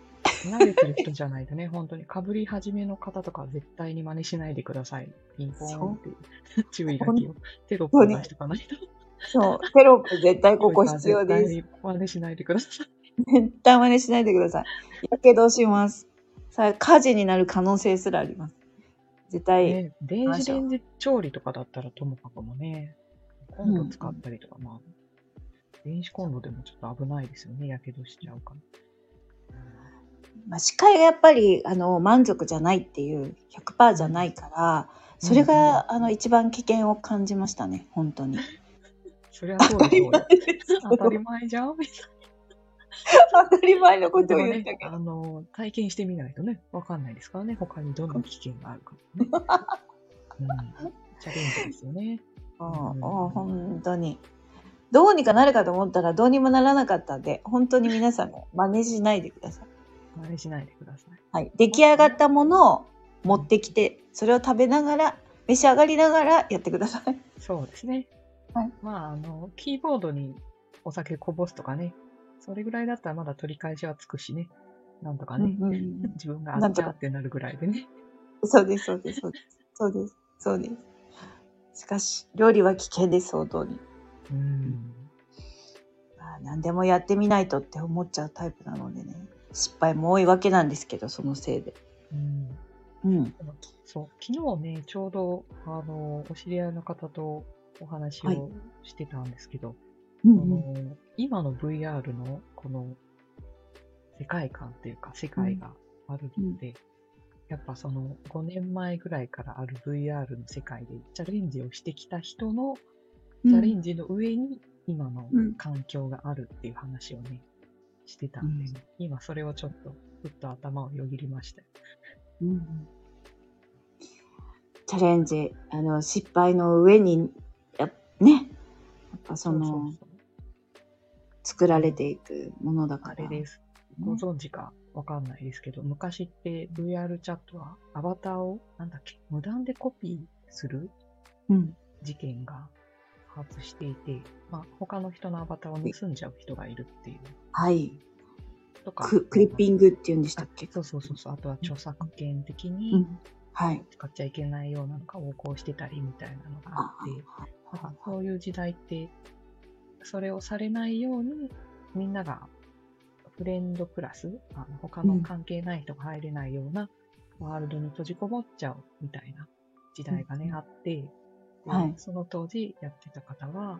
A: 慣れてる人じゃないとね、本当にかぶり始めの方とかは絶対に真似しないでください。ピンポーンっていう注意書きをテロップを出しかないと。
B: そう、テロップ絶対ここ必要です。
A: 絶対に真似しないでください。
B: 絶対真似しないでください。やけどします。さあ、火事になる可能性すらあります。絶対、
A: ね、電子レンジ調理とかだったらともかくもね、コンロ使ったりとか、まあ、電子コンロでもちょっと危ないですよね、やけどしちゃうから。
B: まあ、視界がやっぱり、あの、満足じゃないっていう、100%じゃないから、それが、あの、一番危険を感じましたね、本当に。
A: そりゃそうでしょうよ。当たり前じゃんみたい (laughs)
B: 当たり前のことを言ったけど。
A: あの、体験してみないとね、わかんないですからね、他にどんな危険があるか、ね。うん。チャレンジですよね。
B: もう、
A: うん
B: 本当に。どうにかなるかと思ったらどうにもならなかったんで、本当に皆さんも真似しないでください。
A: 真似しないでください。
B: はい。出来上がったものを持ってきて、それを食べながら、召し上がりながらやってください。
A: そうですね。
B: はい
A: まあ、あの、キーボードにお酒こぼすとかね、それぐらいだったらまだ取り返しはつくしね。なんとかね。
B: うんうんうん
A: 自分があっちゃってなるぐらいでね。
B: そうです、そうです、そうです。そうです、そうです。しかし、料理は危険です、相当に。
A: うん。
B: まあ、何でもやってみないとって思っちゃうタイプなのでね。失敗も多いわけなんですけど、そのせいで。
A: うん。
B: うん。
A: そう、昨日ね、ちょうど、あの、お知り合いの方とお話
B: はい
A: をしてたんですけど、
B: うん
A: この今の VR のこの世界観っていうか世界があるので、やっぱその5年前ぐらいからある VR の世界でチャレンジをしてきた人のチャレンジの上に今の
B: うん。
A: 環境があるっていう話をね、してたんで、
B: うん。
A: 今それをちょっとふっと頭をよぎりました。よ。
B: うん。チャレンジ、あの、失敗の上に、やね、やっぱその、
A: ううそう
B: 作られていくものだから。
A: あれです。ご存知か？わかんないですけど、昔って VR チャットはアバターを、なんだっけ、無断でコピーする
B: うん。
A: 事件が多発していて、まあ、他の人のアバターを盗んじゃう人がいるっていう
B: はい。
A: とか。
B: ククリッピングって言うんでしたっけ？
A: そうそうそうそう。あとは著作権的
B: う
A: に
B: ん。はい。
A: 使っちゃいけないようなのが横行してたりみたいなのがあって、なんかそういう時代って、それをされないように、みんながフレンドプラス、あの他の関係ない人が入れないようなワールドに閉じこもっちゃうみたいな時代がね、
B: うん。
A: あって、で
B: はい。
A: その当時やってた方は、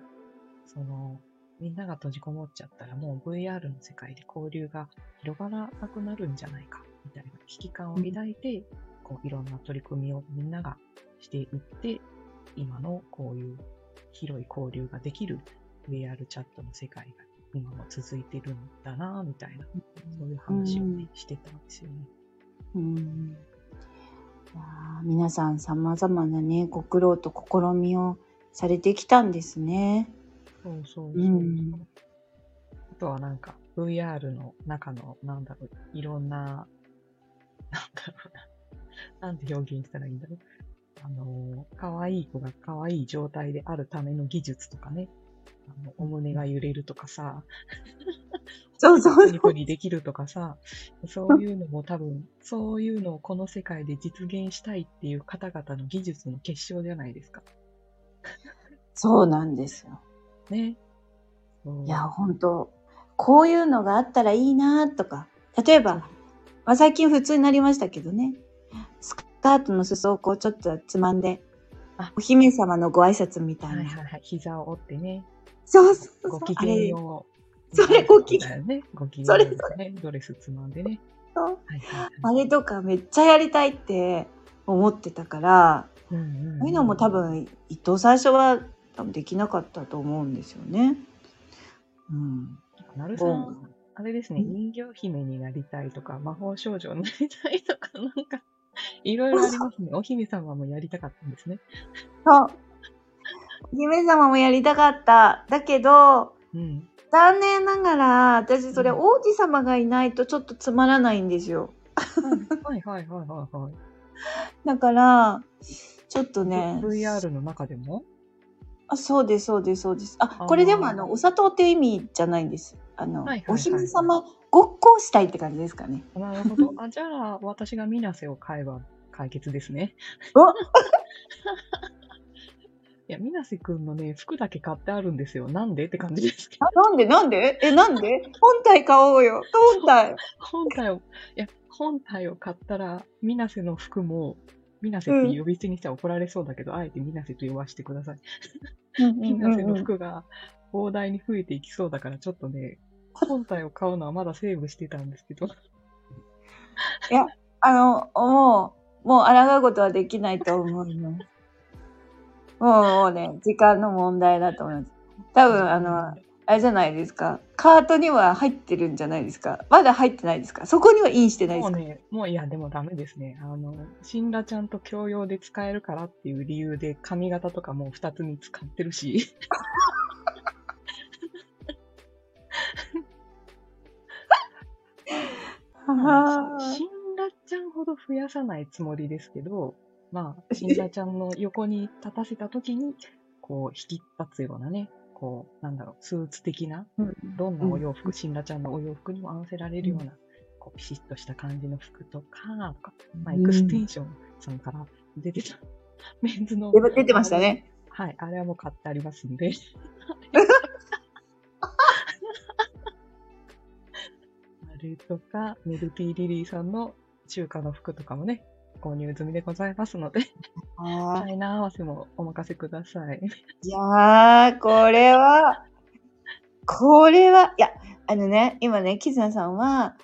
A: その、みんなが閉じこもっちゃったらもう VR の世界で交流が広がらなくなるんじゃないか、みたいな危機感を抱いて、こういろんな取り組みをみんながしていって、今のこういう広い交流ができる VR チャットの世界が今も続いてるんだなみたいな、そういう話をね、してたんですよね。
B: うん。いやー皆さん様々なね、ご苦労と試みをされてきたんですね。
A: そうそうそう。
B: うん
A: あとはなんか VR の中の、なんだろう、いろんな、なんだろうな。なんて表現したらいいんだろう。あの、可愛い子が可愛い状態であるための技術とかね。お胸が揺れるとかさ、
B: そうそう
A: ニコニコにできるとかさ、そういうのも多分、そういうのをこの世界で実現したいっていう方々の技術の結晶じゃないですか。
B: そうなんですよ。
A: ね。そう
B: いや、本当こういうのがあったらいいなとか、例えば、まあ、最近普通になりましたけどね、スカートの裾をこうちょっとつまんで
A: あ、
B: お姫様のご挨拶みたいな。
A: はいはいはい。膝を折ってね。
B: そうそうそう。
A: ご機
B: あれ
A: 嫌よう。
B: それご機嫌
A: だよね。ご機嫌
B: それ
A: ようね。ドレスつまんでね。
B: そう
A: はいはいはい。
B: あれとかめっちゃやりたいって思ってたから、
A: うんうんうん
B: そういうのも多分、伊藤最初は多分できなかったと思うんですよね。うん。
A: なるさ
B: うん
A: ん、あれですね、
B: うん
A: 人形姫になりたいとか、魔法少女になりたいとか、なんか、いろいろありますね。お姫様もやりたかったんですね。
B: そう。お姫様もやりたかった。だけど、
A: うん。
B: 残念ながら、私それ
A: うん
B: 王子様がいないとちょっとつまらないんですよ。
A: はいはいはいはいはい。
B: だから、ちょっとね。
A: VR の中でも？
B: あ、そうです、そうです、そうです。あ、これでもあの、お砂糖っていう意味じゃないんです。あの、お姫様ごっこをしたいって感じですかね。
A: なるほど。あ、じゃあ、私がミナセを買えば解決ですね。
B: お
A: いや、ミナセくんのね、服だけ買ってあるんですよ。なんでって感じですけど。
B: あ、なんで？なんで？え、なんで？本体買おうよ。本体。
A: 本体を、いや、本体を買ったら、ミナセの服も、ミナセって呼び捨てにしては怒られそうだけど、あえてミナセと呼ばせてください。ミナセの服が膨大に増えていきそうだから、ちょっとね、本体を買うのはまだセーブしてたんですけど。
B: あの、もう、もう抗うことはできないと思います。もう、もうね、時間の問題だと思います。多分、あの、あれじゃないですか。カートには入ってるんじゃないですか。まだ入ってないですか。そこにはインしてないですか。
A: もうね、もういや、でもダメですね。あの、シンラちゃんと共用で使えるからっていう理由で髪型とかもう二つに使ってるし。(laughs)
B: あー
A: シンラちゃんほど増やさないつもりですけど、まあ、シンラちゃんの横に立たせたときに、こう、引き立つようなね、こう、なんだろう、スーツ的な、
B: うん
A: どんなお洋服、シンラちゃんのお洋服にも合わせられるような、こう、ピシッとした感じの服とか、とか、まあ、エクステンションさんから出てた、(laughs) メンズの。
B: 出出てましたね。
A: はい、あれはもう買ってありますんで。(laughs) あれとか、メルティーリリーさんの中華の服とかもね、購入済みでございますので、チ
B: あ
A: ャイナ合わせもお任せください。(laughs)
B: いやー、これは、これは、いや、あのね、今ね、キズナさんは、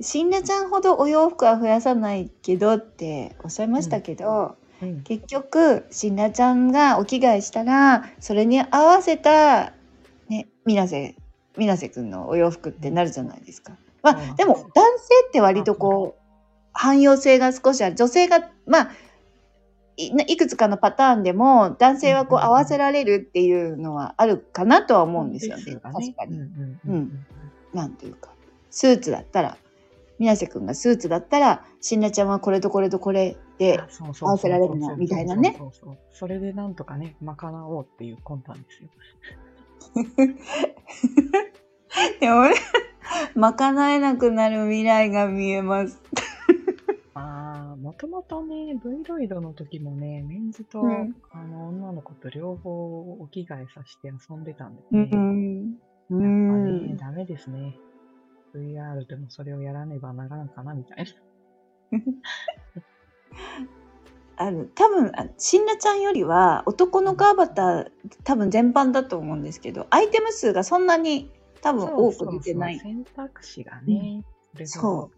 B: シンラちゃんほどお洋服は増やさないけどっておっしゃいましたけど、
A: うん、
B: 結局、シンラちゃんがお着替えしたら、それに合わせた、ね、みなせ、みなせくんのお洋服ってなるじゃないですか。まあ、
A: で
B: も、男性って割とこう、汎用性が少しある。女性が、まあ、いいくつかのパターンでも、男性はこう合わせられるっていうのはあるかなとは思うんですよね。確かに。
A: うん
B: なんていうか。スーツだったら、みなせくんがスーツだったら、しんなちゃんはこれとこれとこれで合わせられるなみたいなね
A: それでなんとかね、賄おうっていう魂胆ですよ。(laughs)
B: でもね、賄えなくなる未来が見えます。
A: まあ、もともとね、V ロイドの時もね、メンズと、
B: うん
A: あの女の子と両方お着替えさせて遊んでたんです
B: う
A: ね。
B: ん。う
A: やっぱね、
B: ん。
A: ダメですね。VR でもそれをやらねばならんかな、みたいな。
B: あの、多分、あしんなちゃんよりは男の子アバター多分全般だと思うんですけど、アイテム数がそんなに多分多く出てない。
A: そうそうそう選択肢がね、それほど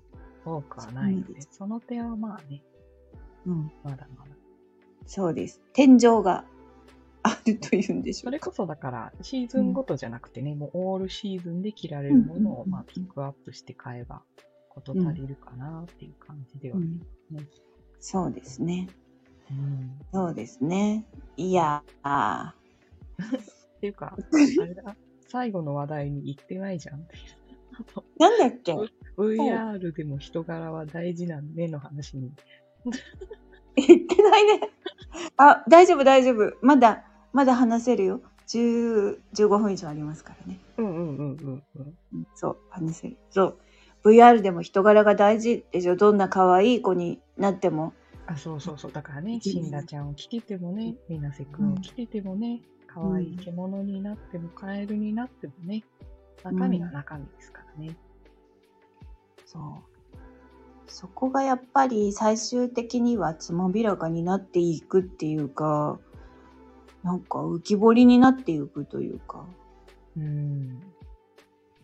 A: 多くはないので、
B: そ
A: の点はまあね、
B: うん、
A: まだまだ。
B: そうです。天井があるというんでしょか。
A: そうれこそだから、シーズンごとじゃなくてね、もうオールシーズンで着られるものを、
B: うん
A: まあ、ピックアップして買えば、こと足りるかなっていう感じでは。
B: うんそうですね。
A: うん
B: そうですね。いやー。(laughs)
A: っていうか、(laughs) あれだ、最後の話題に行ってないじゃん
B: なんだっけ？(laughs)
A: VR でも人柄は大事なんねの話に。(laughs)
B: 言ってないね。あ、大丈夫大丈夫。まだ、まだ話せるよ。10 15分以上ありますからね。
A: うんうんうんうんうん。
B: うんそう、話せる。そう。VR でも人柄が大事でしょ。どんな可愛い子になっても。
A: あ、そうそうそう。だからね、
B: うん
A: シンラちゃんを着ててもね、みなせくんを着ててもね、可愛い獣になっても、カエルになってもね、中身は中身ですからね。
B: そう。そこがやっぱり最終的にはつまびらかになっていくっていうか、なんか浮き彫りになっていくというか。
A: うん。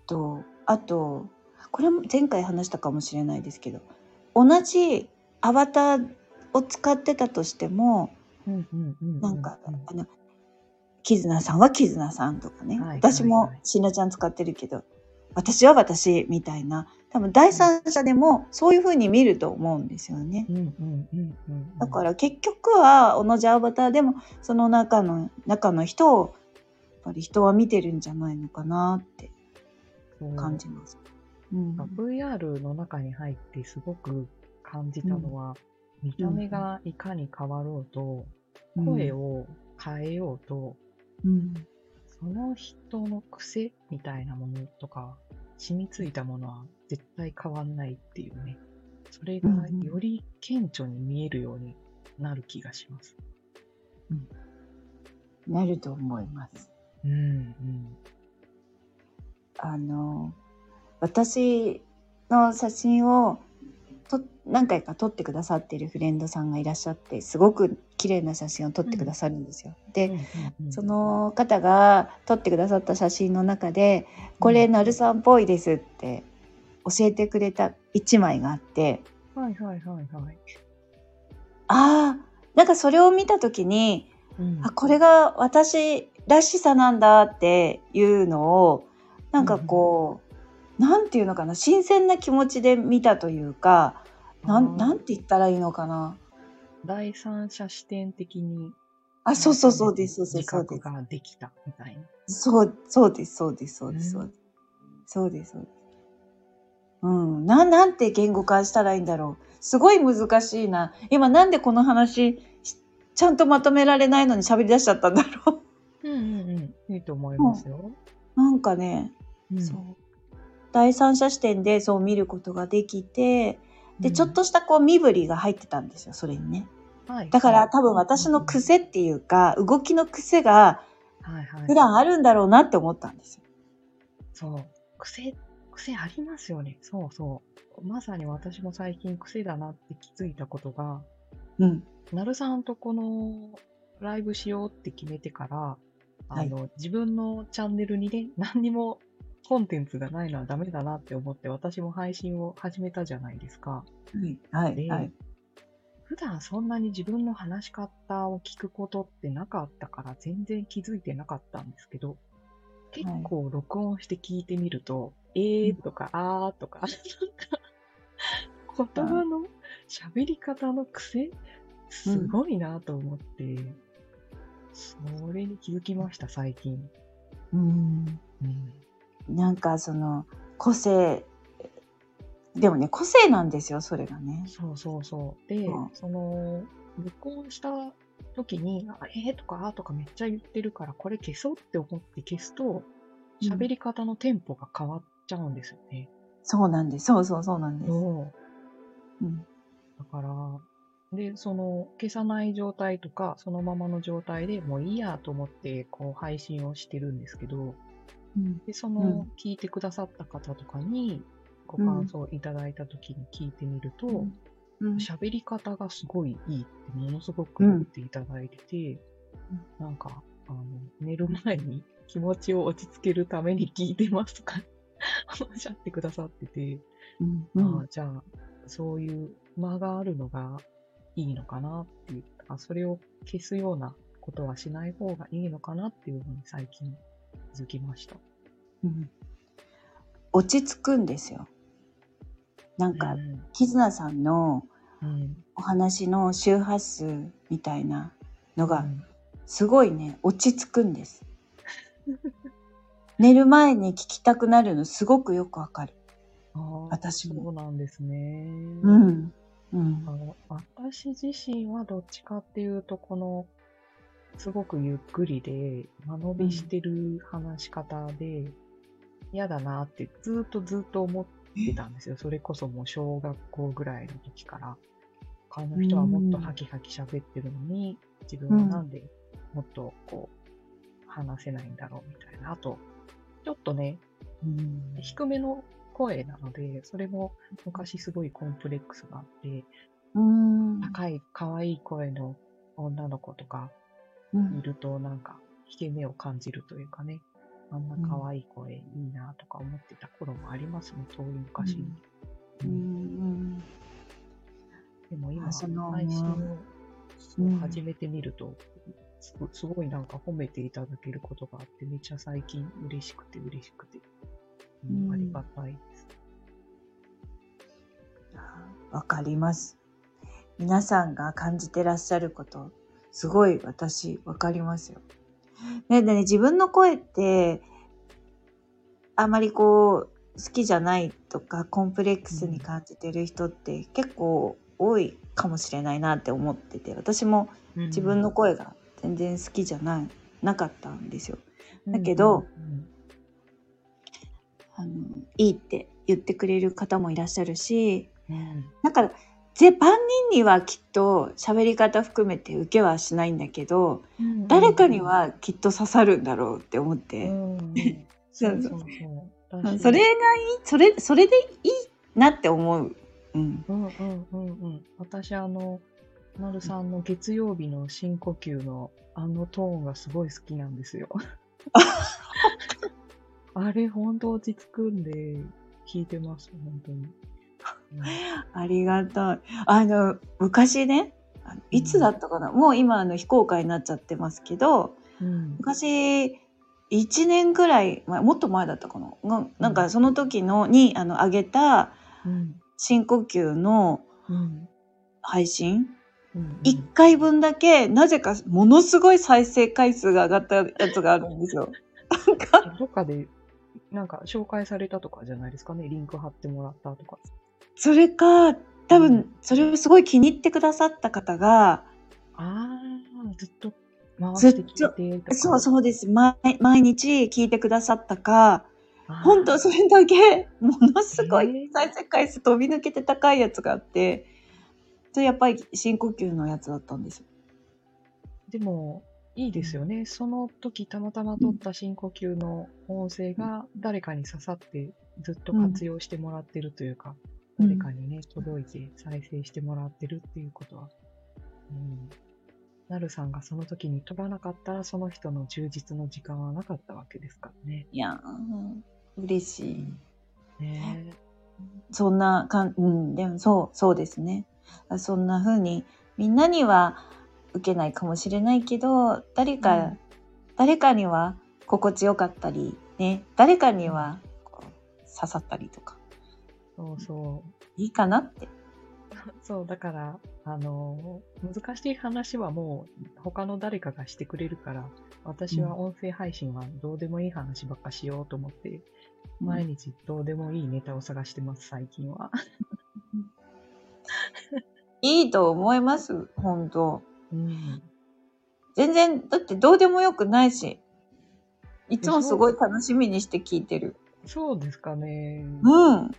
B: と、あと、これも前回話したかもしれないですけど、同じアバターを使ってたとしても、
A: うんうんうんうん。
B: なんか、
A: うん
B: あの、キズナさんはキズナさんとかね、
A: はい
B: 私も
A: はいはい
B: シナちゃん使ってるけど、私は私みたいな、多分第三者でもそういう風に見ると思うんですよね。
A: うんうんうんうんうん。
B: だから結局は同じアバターでもその中の中の人をやっぱり人は見てるんじゃないのかなって感じます。うん、
A: VR の中に入ってすごく感じたのは、見た目がいかに変わろうと、声を変えようと、
B: うん
A: その人の癖みたいなものとか、染みついたものは絶対変わんないっていうね。それが
B: うん
A: より顕著に見えるようになる気がします。
B: なると思います。
A: うんうん。
B: あの私の写真をと何回か撮ってくださっているフレンドさんがいらっしゃってすごく綺麗な写真を撮ってくださるんですよ。で、
A: うんうんうん。
B: そ、の方が撮ってくださった写真の中で「これなるさんっぽいです」って教えてくれた一枚があって。
A: はいはいはいはい。
B: ああなんかそれを見た時に
A: うん。
B: あこれが私らしさなんだっていうのをなんかこう、なんていうのかな新鮮な気持ちで見たというかなんなんて言ったらいいのかな
A: 第三者視点的に
B: あそうそうそうですそうそう
A: 自
B: そうです。
A: 覚ができたみたいな。
B: そうそうですそうですそうです
A: うん
B: そうです。そうですそうです。うん。なんなんて言語化したらいいんだろう。すごい難しいな。今なんでこの話しちゃんとまとめられないのに喋り出しちゃったんだろう。
A: うんうんうん。いいと思いますよ。
B: なんかね
A: うん。
B: そう。第三者視点でそう見ることができてで、
A: うん
B: ちょっとしたこう身振りが入ってたんですよそれにね
A: はい
B: だから多分私の癖っていうか動きの癖が
A: はいはい。
B: 普段あるんだろうなって思ったんですよ。
A: そう。癖、癖ありますよね。そうそう。まさに私も最近癖だなって気づいたことが、
B: うん。
A: なるさんとこのライブしようって決めてから、あの、自分のチャンネルにね、何にもコンテンツがないのはダメだなって思って、私も配信を始めたじゃないですか。
B: はい。
A: で、
B: はい。
A: 普段そんなに自分の話し方を聞くことってなかったから全然気づいてなかったんですけど、結構録音して聞いてみると、えーとかあーとか、(laughs) なんか言葉の喋り方の癖すごいなと思って、それに気づきました、最近。
B: うん。
A: うん、
B: なんかその個性、でもね、個性なんですよ、それがね。
A: そうそうそう。で、
B: うん
A: その、録音した時に、あえーとかあーとかめっちゃ言ってるから、これ消そうって思って消すと、喋り方のテンポが変わっちゃうんですよね。
B: そうなんです。そうそうそうなんです。
A: う
B: ん。
A: だから、で、その、消さない状態とか、そのままの状態でもういいやと思って、こう、配信をしてるんですけど、
B: うん。
A: で、その、聞いてくださった方とかに、ご感想いただいたときに聞いてみると、
B: うん。
A: 喋り方がすごいいいってものすごく言っていただいてて、なんか、あの、寝る前に気持ちを落ち着けるために聞いてますとか？(laughs) おっしゃってくださってて、
B: うん。うん。
A: ああ、じゃあ、そういう間があるのがいいのかなっていう、あそれを消すようなことはしない方がいいのかなっていうのに最近気づきました。
B: うん落ち着くんですよ。なんか
A: う、ん
B: キズナさんの
A: うん
B: お話の周波数みたいなのが
A: うん
B: すごいね、落ち着くんです。(laughs) 寝る前に聞きたくなるのすごくよくわかる。私も
A: そうなんですね。
B: うん。うん
A: 私自身はどっちかっていうと、この、すごくゆっくりで、間延びしてる話し方で、嫌だなってずっとずっと思ってたんですよ。それこそもう小学校ぐらいの時から。他の人はもっとハキハキ喋ってるのに、自分はなんでもっとこう、話せないんだろうみたいな。あと、ちょっとね、
B: うん
A: 低めの声なので、それも昔すごいコンプレックスがあって、
B: うん。
A: 高い、可愛い声の女の子とか
B: うん
A: いると、なんか、引け目を感じるというかね、あんな可愛い声いいなとか思ってた頃もありますね、そういう昔に。
B: う
A: うん
B: ん。
A: でも今、
B: あその
A: 配信を
B: うん
A: 始めてみると、すごすごいなんか褒めていただけることがあって、めっちゃ最近嬉しくて嬉しくて、うん
B: うん
A: ありがたいです。
B: わかります。皆さんが感じてらっしゃること、すごい私わかりますよ。ね、でね、自分の声って、あまりこう、好きじゃないとか、コンプレックスに感じてる人って結構多いかもしれないなって思ってて、私も自分の声が全然好きじゃない、なかったんですよ。だけど、
A: うん
B: あの、いいって言ってくれる方もいらっしゃるし、だから、ぜ万人にはきっと喋り方含めて受けはしないんだけど、
A: うん
B: 誰かにはきっと刺さるんだろうって思っ
A: う
B: て、
A: んうん
B: それがいい、それ、それでいいなって思う。うん。
A: うんうんうんうん。私、あの、なるさんの月曜日の深呼吸のあのトーンがすごい好きなんですよ。(laughs) あれ、ほんと落ち着くんで、聞いてます、本当に。(laughs)
B: ありがたい。あの、昔ね、いつだったかな、もう今あの非公開になっちゃってますけど、
A: うん。
B: 昔、1年ぐらい前もっと前だったかな？がなんかその時のにあの上げた
A: うん。
B: 深呼吸の
A: うん。
B: 配信？
A: うん。
B: 1回分だけなぜかものすごい再生回数が上がったやつがあるんですよ。(laughs) なんか
A: どっかで、なんか紹介されたとかじゃないですかね？リンク貼ってもらったとか。
B: それか多分
A: うん。
B: それをすごい気に入ってくださった方が
A: ああ、ずっと回して聞いてとか。
B: そうそうです。毎毎日聞いてくださったか本当それだけ (laughs) ものすご
A: へ
B: い
A: ー。
B: 再生回数飛び抜けて高いやつがあってそれやっぱり深呼吸のやつだったんです。よ。
A: でも、いいですよね。その時たまたま撮った深呼吸の音声が誰かに刺さってずっと活用してもらってるというか、
B: うん
A: 誰かにね、届いて再生してもらってるっていうことは、うん。なるさんがその時に撮らなかったら、その人の充実の時間はなかったわけですからね。
B: いやー嬉しい。
A: ね
B: そんなかん、うん、でもそう、そうですね。そんな風に、みんなには受けないかもしれないけど、誰か、
A: うん
B: 誰かには心地よかったり、ね、誰かには刺さったりとか、
A: そうそう。
B: いいかなって。(laughs)
A: そう、だから、あの、難しい話はもう他の誰かがしてくれるから、私は音声配信はどうでもいい話ばっかしようと思って、毎日どうでもいいネタを探してます、最近は。(laughs)
B: いいと思います、本当
A: うん。
B: 全然、だってどうでもよくないし、いつもすごい楽しみにして聞いてる。
A: そうですかね。
B: うん。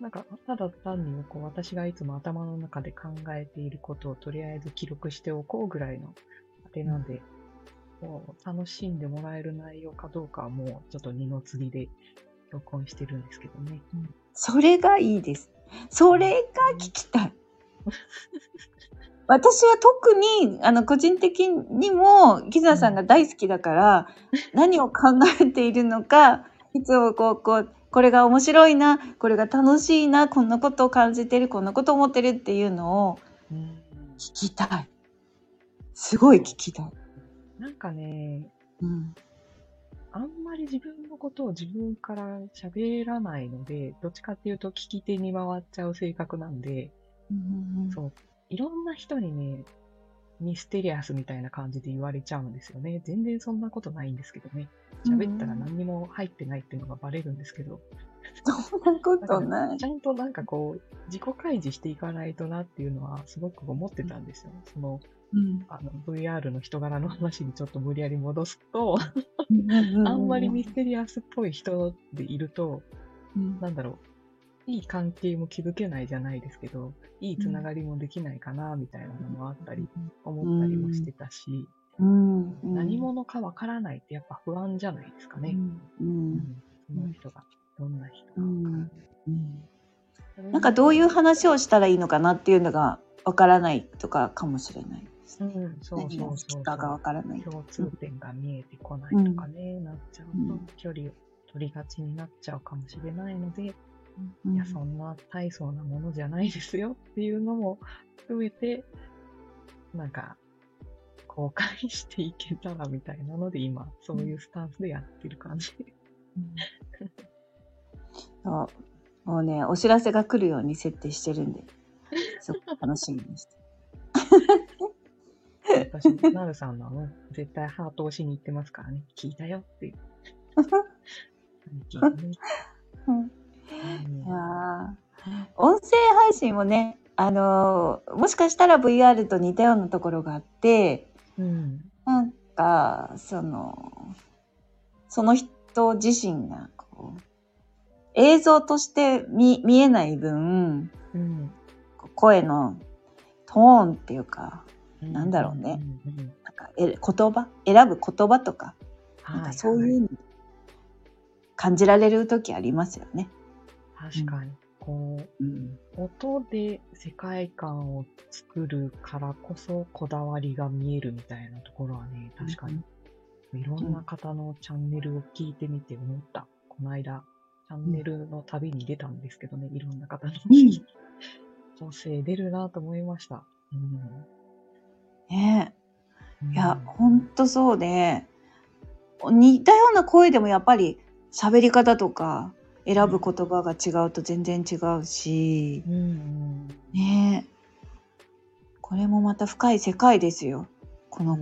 A: なんか、ただ単にこう私がいつも頭の中で考えていることをとりあえず記録しておこうぐらいのあれなんで、もう楽しんでもらえる内容かどうかはもうちょっと二の次で録音してるんですけどね。
B: それがいいです。それが聞きたい。(laughs) 私は特に、あの、個人的にも、キズナさんが大好きだから、何を考えているのか、いつもこう、こう、これが面白いな、これが楽しいな、こんなことを感じてる、こんなことを思ってるっていうのを
A: うん
B: 聞きたい。すごい聞きたい。
A: なんかね、
B: うん。
A: あんまり自分のことを自分から喋らないので、どっちかっていうと聞き手に回っちゃう性格なんで、そう、いろんな人にね、ミステリアスみたいな感じで言われちゃうんですよね。全然そんなことないんですけどね。喋ったら何にも入ってないっていうのがバレるんですけど、
B: そんなことない
A: ち。ゃんとなんかこう、自己開示していかないとなっていうのはすごく思ってたんですよ。その、
B: うん
A: あの、VR の人柄の話にちょっと無理やり戻すと、
B: あ
A: あんまりミステリアスっぽい人でいると、
B: うん
A: なんだろう、いい関係も築けないじゃないですけど、いいつながりもできないかな、みたいなのもあったり、思ったりもしてたし、
B: うん。
A: 何者かわからないってやっぱ不安じゃないですかね。
B: う
A: うん。ん。その人がどんな人か。
B: う
A: わからない
B: んうんなんかどういう話をしたらいいのかなっていうのがわからないとかかもしれないですね。
A: うん、そうそうそう
B: がわからない。
A: 共通点が見えてこないとかね、なっちゃうと、
B: うん。
A: 距離を取りがちになっちゃうかもしれないので、
B: うん
A: いや、そんな大層なものじゃないですよっていうのも含めて、なんか、公開していけたらみたいなので、今、そういうスタンスでやってる感じ。
B: そうもうね、お知らせが来るように設定してるんで、すごく楽しみにして。
A: 私、なるさんのね、絶対ハート押しに行ってますからね、聞いたよっていう。(laughs)
B: うんいやー音声配信もね、あのーもしかしたら VR と似たようなところがあって、
A: うん。
B: なんか、その、その人自身がこう、映像として見見えない分、
A: うん。
B: 声のトーンっていうか、なんだろうね
A: うんうんうん。
B: なんかえ言葉？選ぶ言葉とか、なんか
A: はい
B: そういうの感じられる時ありますよね。
A: 確かに。こ
B: うん。
A: う、音で世界観を作るからこそこだわりが見えるみたいなところはね、確かに。いろんな方のチャンネルを聞いてみて思った。この間、チャンネルの旅に出たんですけどね、いろんな方の。
B: ん
A: 女性出るなと思いました。
B: ね
A: うん。
B: えいや、ほんとそうで、似たような声でもやっぱり喋り方とか選ぶ言葉が違うと全然違うし、
A: うんうん
B: ねえ。これもまた深い世界ですよ。この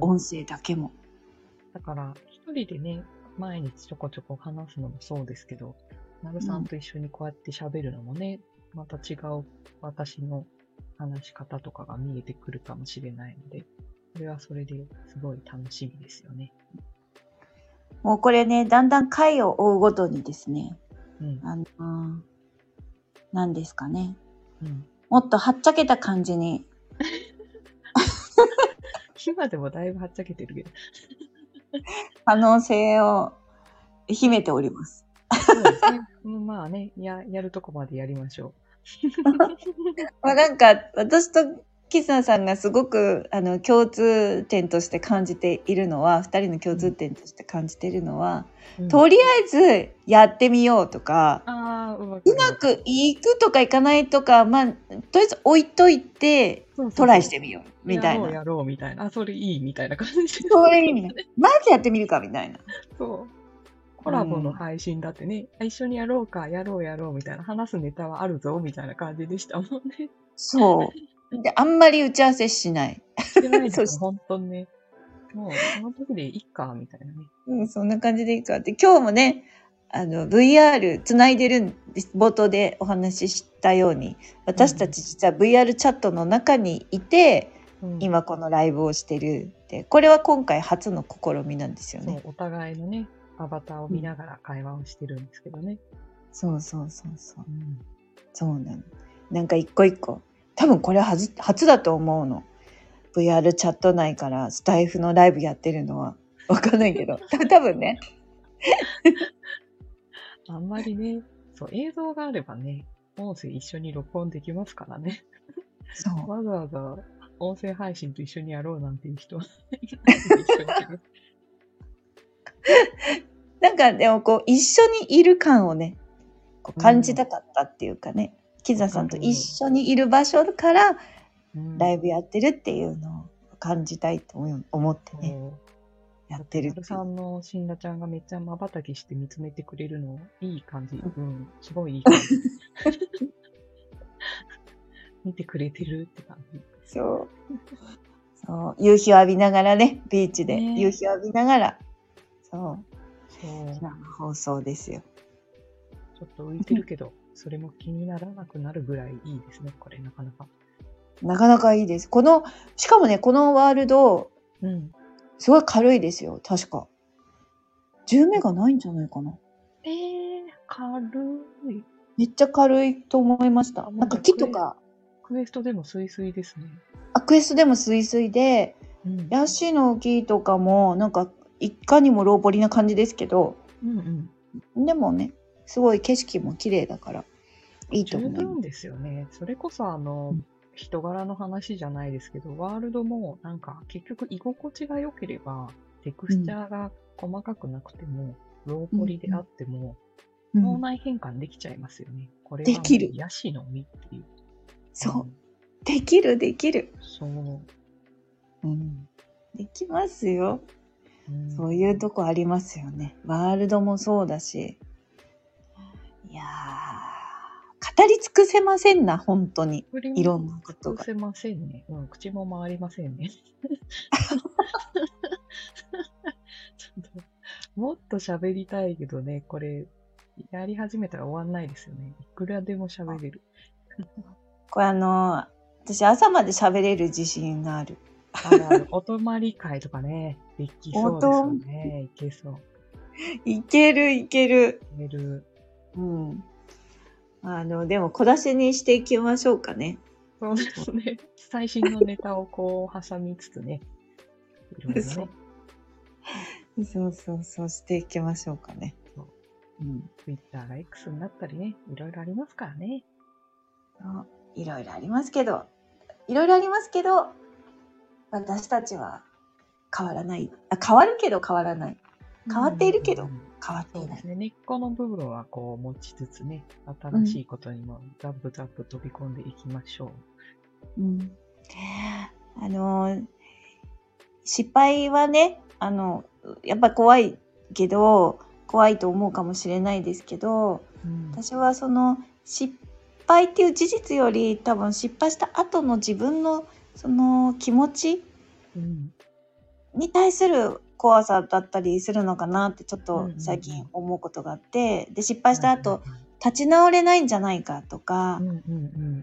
B: 音声だけも。
A: だから、一人でね、毎日ちょこちょこ話すのもそうですけど、なるさんと一緒にこうやって喋るのもね、また違う私の話し方とかが見えてくるかもしれないので、それはそれですごい楽しみですよね。
B: もうこれね、だんだん回を追うごとにですね、
A: うん。
B: あの、何ですかね。
A: うん。
B: もっとはっちゃけた感じに、(laughs)
A: 今でもだいぶはっちゃけてるけど。(laughs)
B: 可能性を秘めております。
A: そうですね。うんまあね、や、やるとこまでやりましょ (laughs)
B: まあなんか、私とキスナさんがすごくあの共通点として感じているのは、二人の共通点として感じているのは、
A: う。うん
B: とりあえずやってみようとか、
A: うまく
B: うまくいくとかいかないとか、まあ、とりあえず置いといて、トライしてみよう、みたいな。
A: やろうやろうみたいな。あ、それいいみたいな感じで。(laughs)
B: それ意味ない。まずやってみるか、みたいな。
A: そう。コラボの配信だってね、あ一緒にやろうか、やろうやろうみたいな、話すネタはあるぞみたいな感じでしたもんね。
B: そう。で、あんまり打ち合わせしない。
A: してないです本当にね。もう、その時でいいか、みたいなね。
B: うん、そんな感じでいいかって。今日もね、あの、VR つないでるんです。冒頭でお話ししたように、私たち実は VR チャットの中にいて、
A: うん、
B: 今このライブをしてるって、これは今回初の試みなんですよね。、
A: お互いのね、アバターを見ながら会話をしてるんですけどね。
B: そうそうそうそう。
A: うん。
B: そうなの。なんか一個一個。多分これ初初だと思うの。VR チャット内からスタイフのライブやってるのは。わかんないけど。(laughs) 多分ね。(laughs)
A: あんまりね、そう、映像があればね、音声一緒に録音できますからね。
B: そう。
A: わざわざ音声配信と一緒にやろうなんていう人はい (laughs) な
B: んかでもこう一緒にいる感をね、こう感じたかったっていうかね、キザさんと一緒にいる場所から
A: うん
B: ライブやってるっていうのを感じたいと思思ってね、
A: そう
B: やってるって
A: さんの死んだちゃんがめっちゃ瞬きして見つめてくれるの、いい感じ。うん、すごいいい感じ。(laughs) 見てくれてるって感じ。
B: そう。そう。夕日を浴びながらね、ビーチで
A: ね
B: 夕日を浴びながら、そう。
A: そう。
B: 生放送ですよ。
A: ちょっと浮いてるけど、それも気にならなくなるぐらいいいですね、これなかなか。
B: なかなかいいです。この、しかもね、このワールド、
A: うん。
B: すごい軽いですよ、確か。10メガないんじゃないかな。
A: えー、軽い。
B: めっちゃ軽いと思いました。なんか木とか、
A: クエストでもスイスイですね。
B: あクエストでもスイスイで、
A: うん。
B: ヤシの木とかも、なんか、いかにもローボリな感じですけど、
A: うんうん。
B: でもね、すごい景色も綺麗だから、いいと
A: 十
B: 思います。
A: 分ですよね。それこそあの、
B: うん
A: 人柄の話じゃないですけど、ワールドもなんか結局居心地が良ければ、テクスチャーが細かくなくても、ローポリであっても、
B: うん
A: 脳内変換できちゃいますよね。これは
B: できる
A: もうヤシの実っていう。
B: そう。できる、できる。
A: そう。
B: うん。できますよ。
A: うん
B: そういうとこありますよね。ワールドもそうだし。いやー、語り尽くせませんな、本当に。いろんなことが。
A: 隠せませんね。うん、口も回りませんね。(laughs) もっと喋りたいけどね、これ、やり始めたら終わんないですよね。いくらでも喋れる。
B: これあのー私朝まで喋れる自信がある。
A: あるある (laughs) お泊まり会とかね、できそうですよね。いけそう。
B: いける、いける。
A: いける。
B: うん。あの、でも小出しにしていきましょうかね。
A: そうですね。最新のネタをこう挟みつつね。いろいろ
B: そう
A: ね。
B: そうそうそうしていきましょうかね
A: そう。
B: うん。
A: Twitter が X になったりね。いろいろありますからね。
B: いろいろありますけど、いろいろありますけど、私たちは変わらない。あ変わるけど変わらない。変わっているけど
A: うん
B: 変わっていない。
A: そうですね。根っこの部分はこう持ちつつね、新しいことにもザブザブ飛び込んでいきましょう。
B: うん。あのー、失敗はね、あの、やっぱ怖いけど、怖いと思うかもしれないですけど、
A: うん
B: 私はその失敗っていう事実より多分失敗した後の自分のその気持ち
A: うん
B: に対する怖さだったりするのかなってちょっと最近思うことがあって、で失敗した後、
A: はい
B: 立ち直れないんじゃないかとか、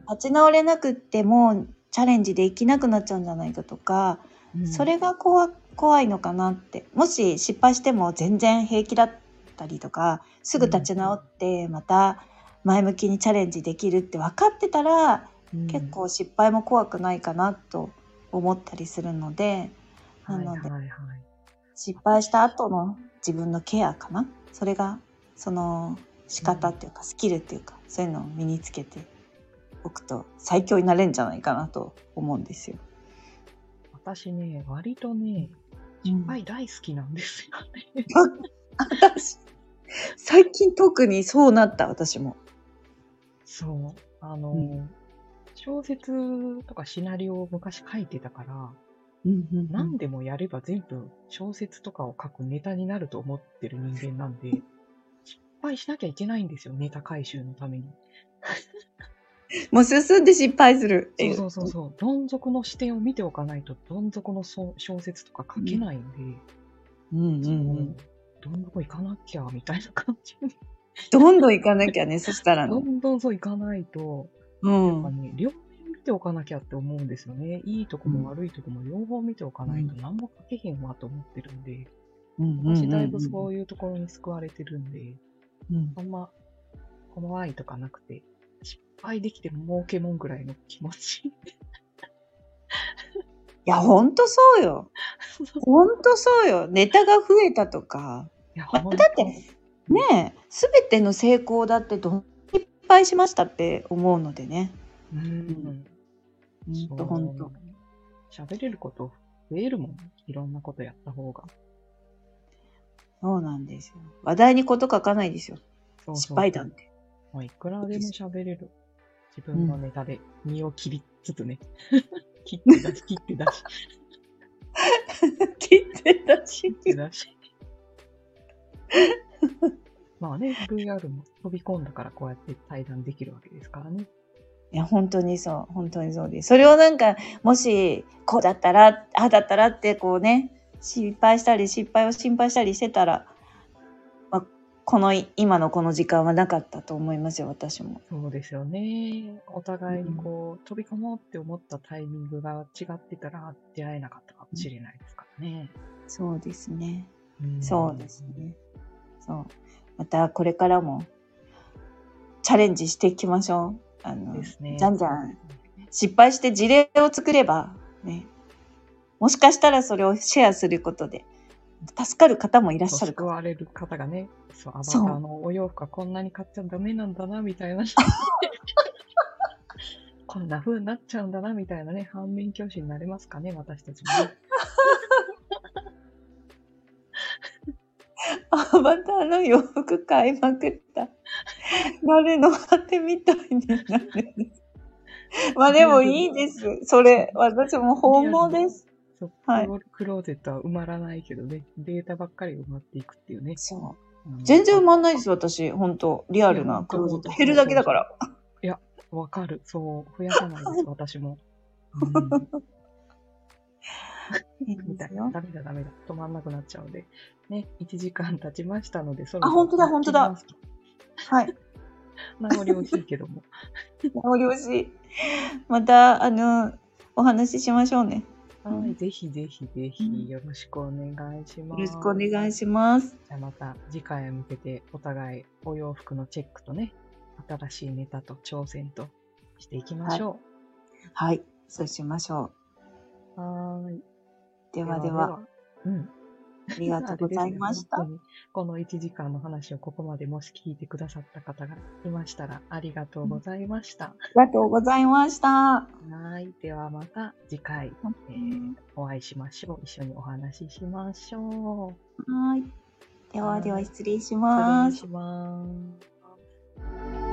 B: 立ち直れなくってもチャレンジできなくなっちゃうんじゃないかとか、
A: うん。
B: それが怖怖いのかなって。もし失敗しても全然平気だったりとかすぐ立ち直ってまた前向きにチャレンジできるって分かってたら、
A: うん。
B: 結構失敗も怖くないかなと思ったりするのでなので
A: はいはいはい
B: 失敗した後の自分のケアかな？それがその仕方っていうかスキルっていうかそういうのを身につけておくと最強になれるんじゃないかなと思うんですよ。
A: 私ね、割とね、失敗大好きなんですよね。
B: 私 (laughs) 最近特にそうなった私も。
A: そう。あの、
B: うん
A: 小説とかシナリオを昔書いてたから、
B: うんうん
A: 何でもやれば全部小説とかを書くネタになると思ってる人間なんで、(laughs) 失敗しなきゃいけないんですよ、ネタ回収のために。(laughs)
B: もう進んで失敗する。
A: そうそうそうそう。どん底の視点を見ておかないと、どん底のそ小説とか書けないんで、
B: うんうん
A: そう
B: うん。
A: どん底行かなきゃ、みたいな感じに。
B: どんどん行かなきゃね、そしたら (laughs)
A: ど
B: ね。
A: んどんそう行かないと、
B: うん。
A: やっぱね、両面見ておかなきゃって思うんですよね。いいとこも悪いとこも両方見ておかないと何も書けへんわと思ってるんで、私だいぶそういうところに救われてるんで、
B: うん
A: あんま怖いとかなくて、失敗できても儲けもんぐらいの気持ち。(laughs)
B: いや、ほんとそうよ。(laughs) ほんとそうよ。ネタが増えたとか。
A: いや、
B: ま
A: ほんと
B: だってねえ、すべての成功だってどん失敗しましたって思うのでね。
A: うん。
B: ほんとほんと。
A: 喋れること増えるもん。いろんなことやった方が。
B: そうなんですよ。話題にこと書かないですよ。
A: そうそう
B: 失敗談って。
A: もういくらでも喋れる。自分のネタで身を切りつつね。(laughs) 切って出し、切って出し、
B: 切ってたし。
A: 切って出し。まあね、VR も飛び込んだからこうやって対談できるわけですからね。
B: いや、本当にそう。本当にそうです。それをなんか、もし、こうだったら、ああだったらって、こうね、失敗したり、失敗を心配したりしてたら、まあ、この、今のこの時間はなかったと思いますよ、私も。
A: そうですよね。お互いにこう、飛び込もうって思ったタイミングが違ってたら出会えなかったかもしれないですからね。
B: そうですね。
A: ん
B: そうですね。そう。また、これからも、チャレンジしていきましょう。あの、
A: ですね。
B: じゃんじゃん失敗して事例を作れば、ね、もしかしたらそれをシェアすることで、助かる方もいらっしゃるか
A: われる方がね、そう、アバタのお洋服はこんなに買っちゃダメなんだな、みたいな。(laughs) こんな風になっちゃうんだな、みたいなね、反面教師になれますかね、私たちもね。(laughs)
B: アバターの洋服買いまくった。(laughs) 誰の果てみたいになる。まあでもいいです。それ、私も本望です。はい
A: クローゼットは埋まらないけどね、データばっかり埋まっていくっていうね。
B: そう。
A: うん
B: 全然埋まんないですよ、私。本当リアルなクローゼット。減るだけだから。
A: わかる。そう、増やさないです、(laughs) 私も。うん
B: いい
A: みたいな。ダメだ、ダメだ。止まんなくなっちゃうので。ね、1時間経ちましたので、そろ
B: あ本当だ本当だ。はい。(laughs)
A: 名残惜しいけども。
B: お漁師。また、あの、お話ししましょうね。
A: はい、ぜひぜひぜ
B: うん
A: ひよろしくお願いします。
B: よろしくお願いします。
A: じゃあまた次回へ向けてお互いお洋服のチェックとね、新しいネタと挑戦としていきましょ
B: はい。そうしましょ
A: う。はーい。
B: う。ではでは、
A: うん。
B: ありがとうございました
A: ね。この1時間の話をここまでもし聞いてくださった方がいましたらありがとうございました。
B: ありがとうございました。
A: はい。ではまた次回、えーお会いしましょう。一緒にお話ししましょう。
B: はい。ではでは失礼し
A: 失
B: ます。
A: 礼します。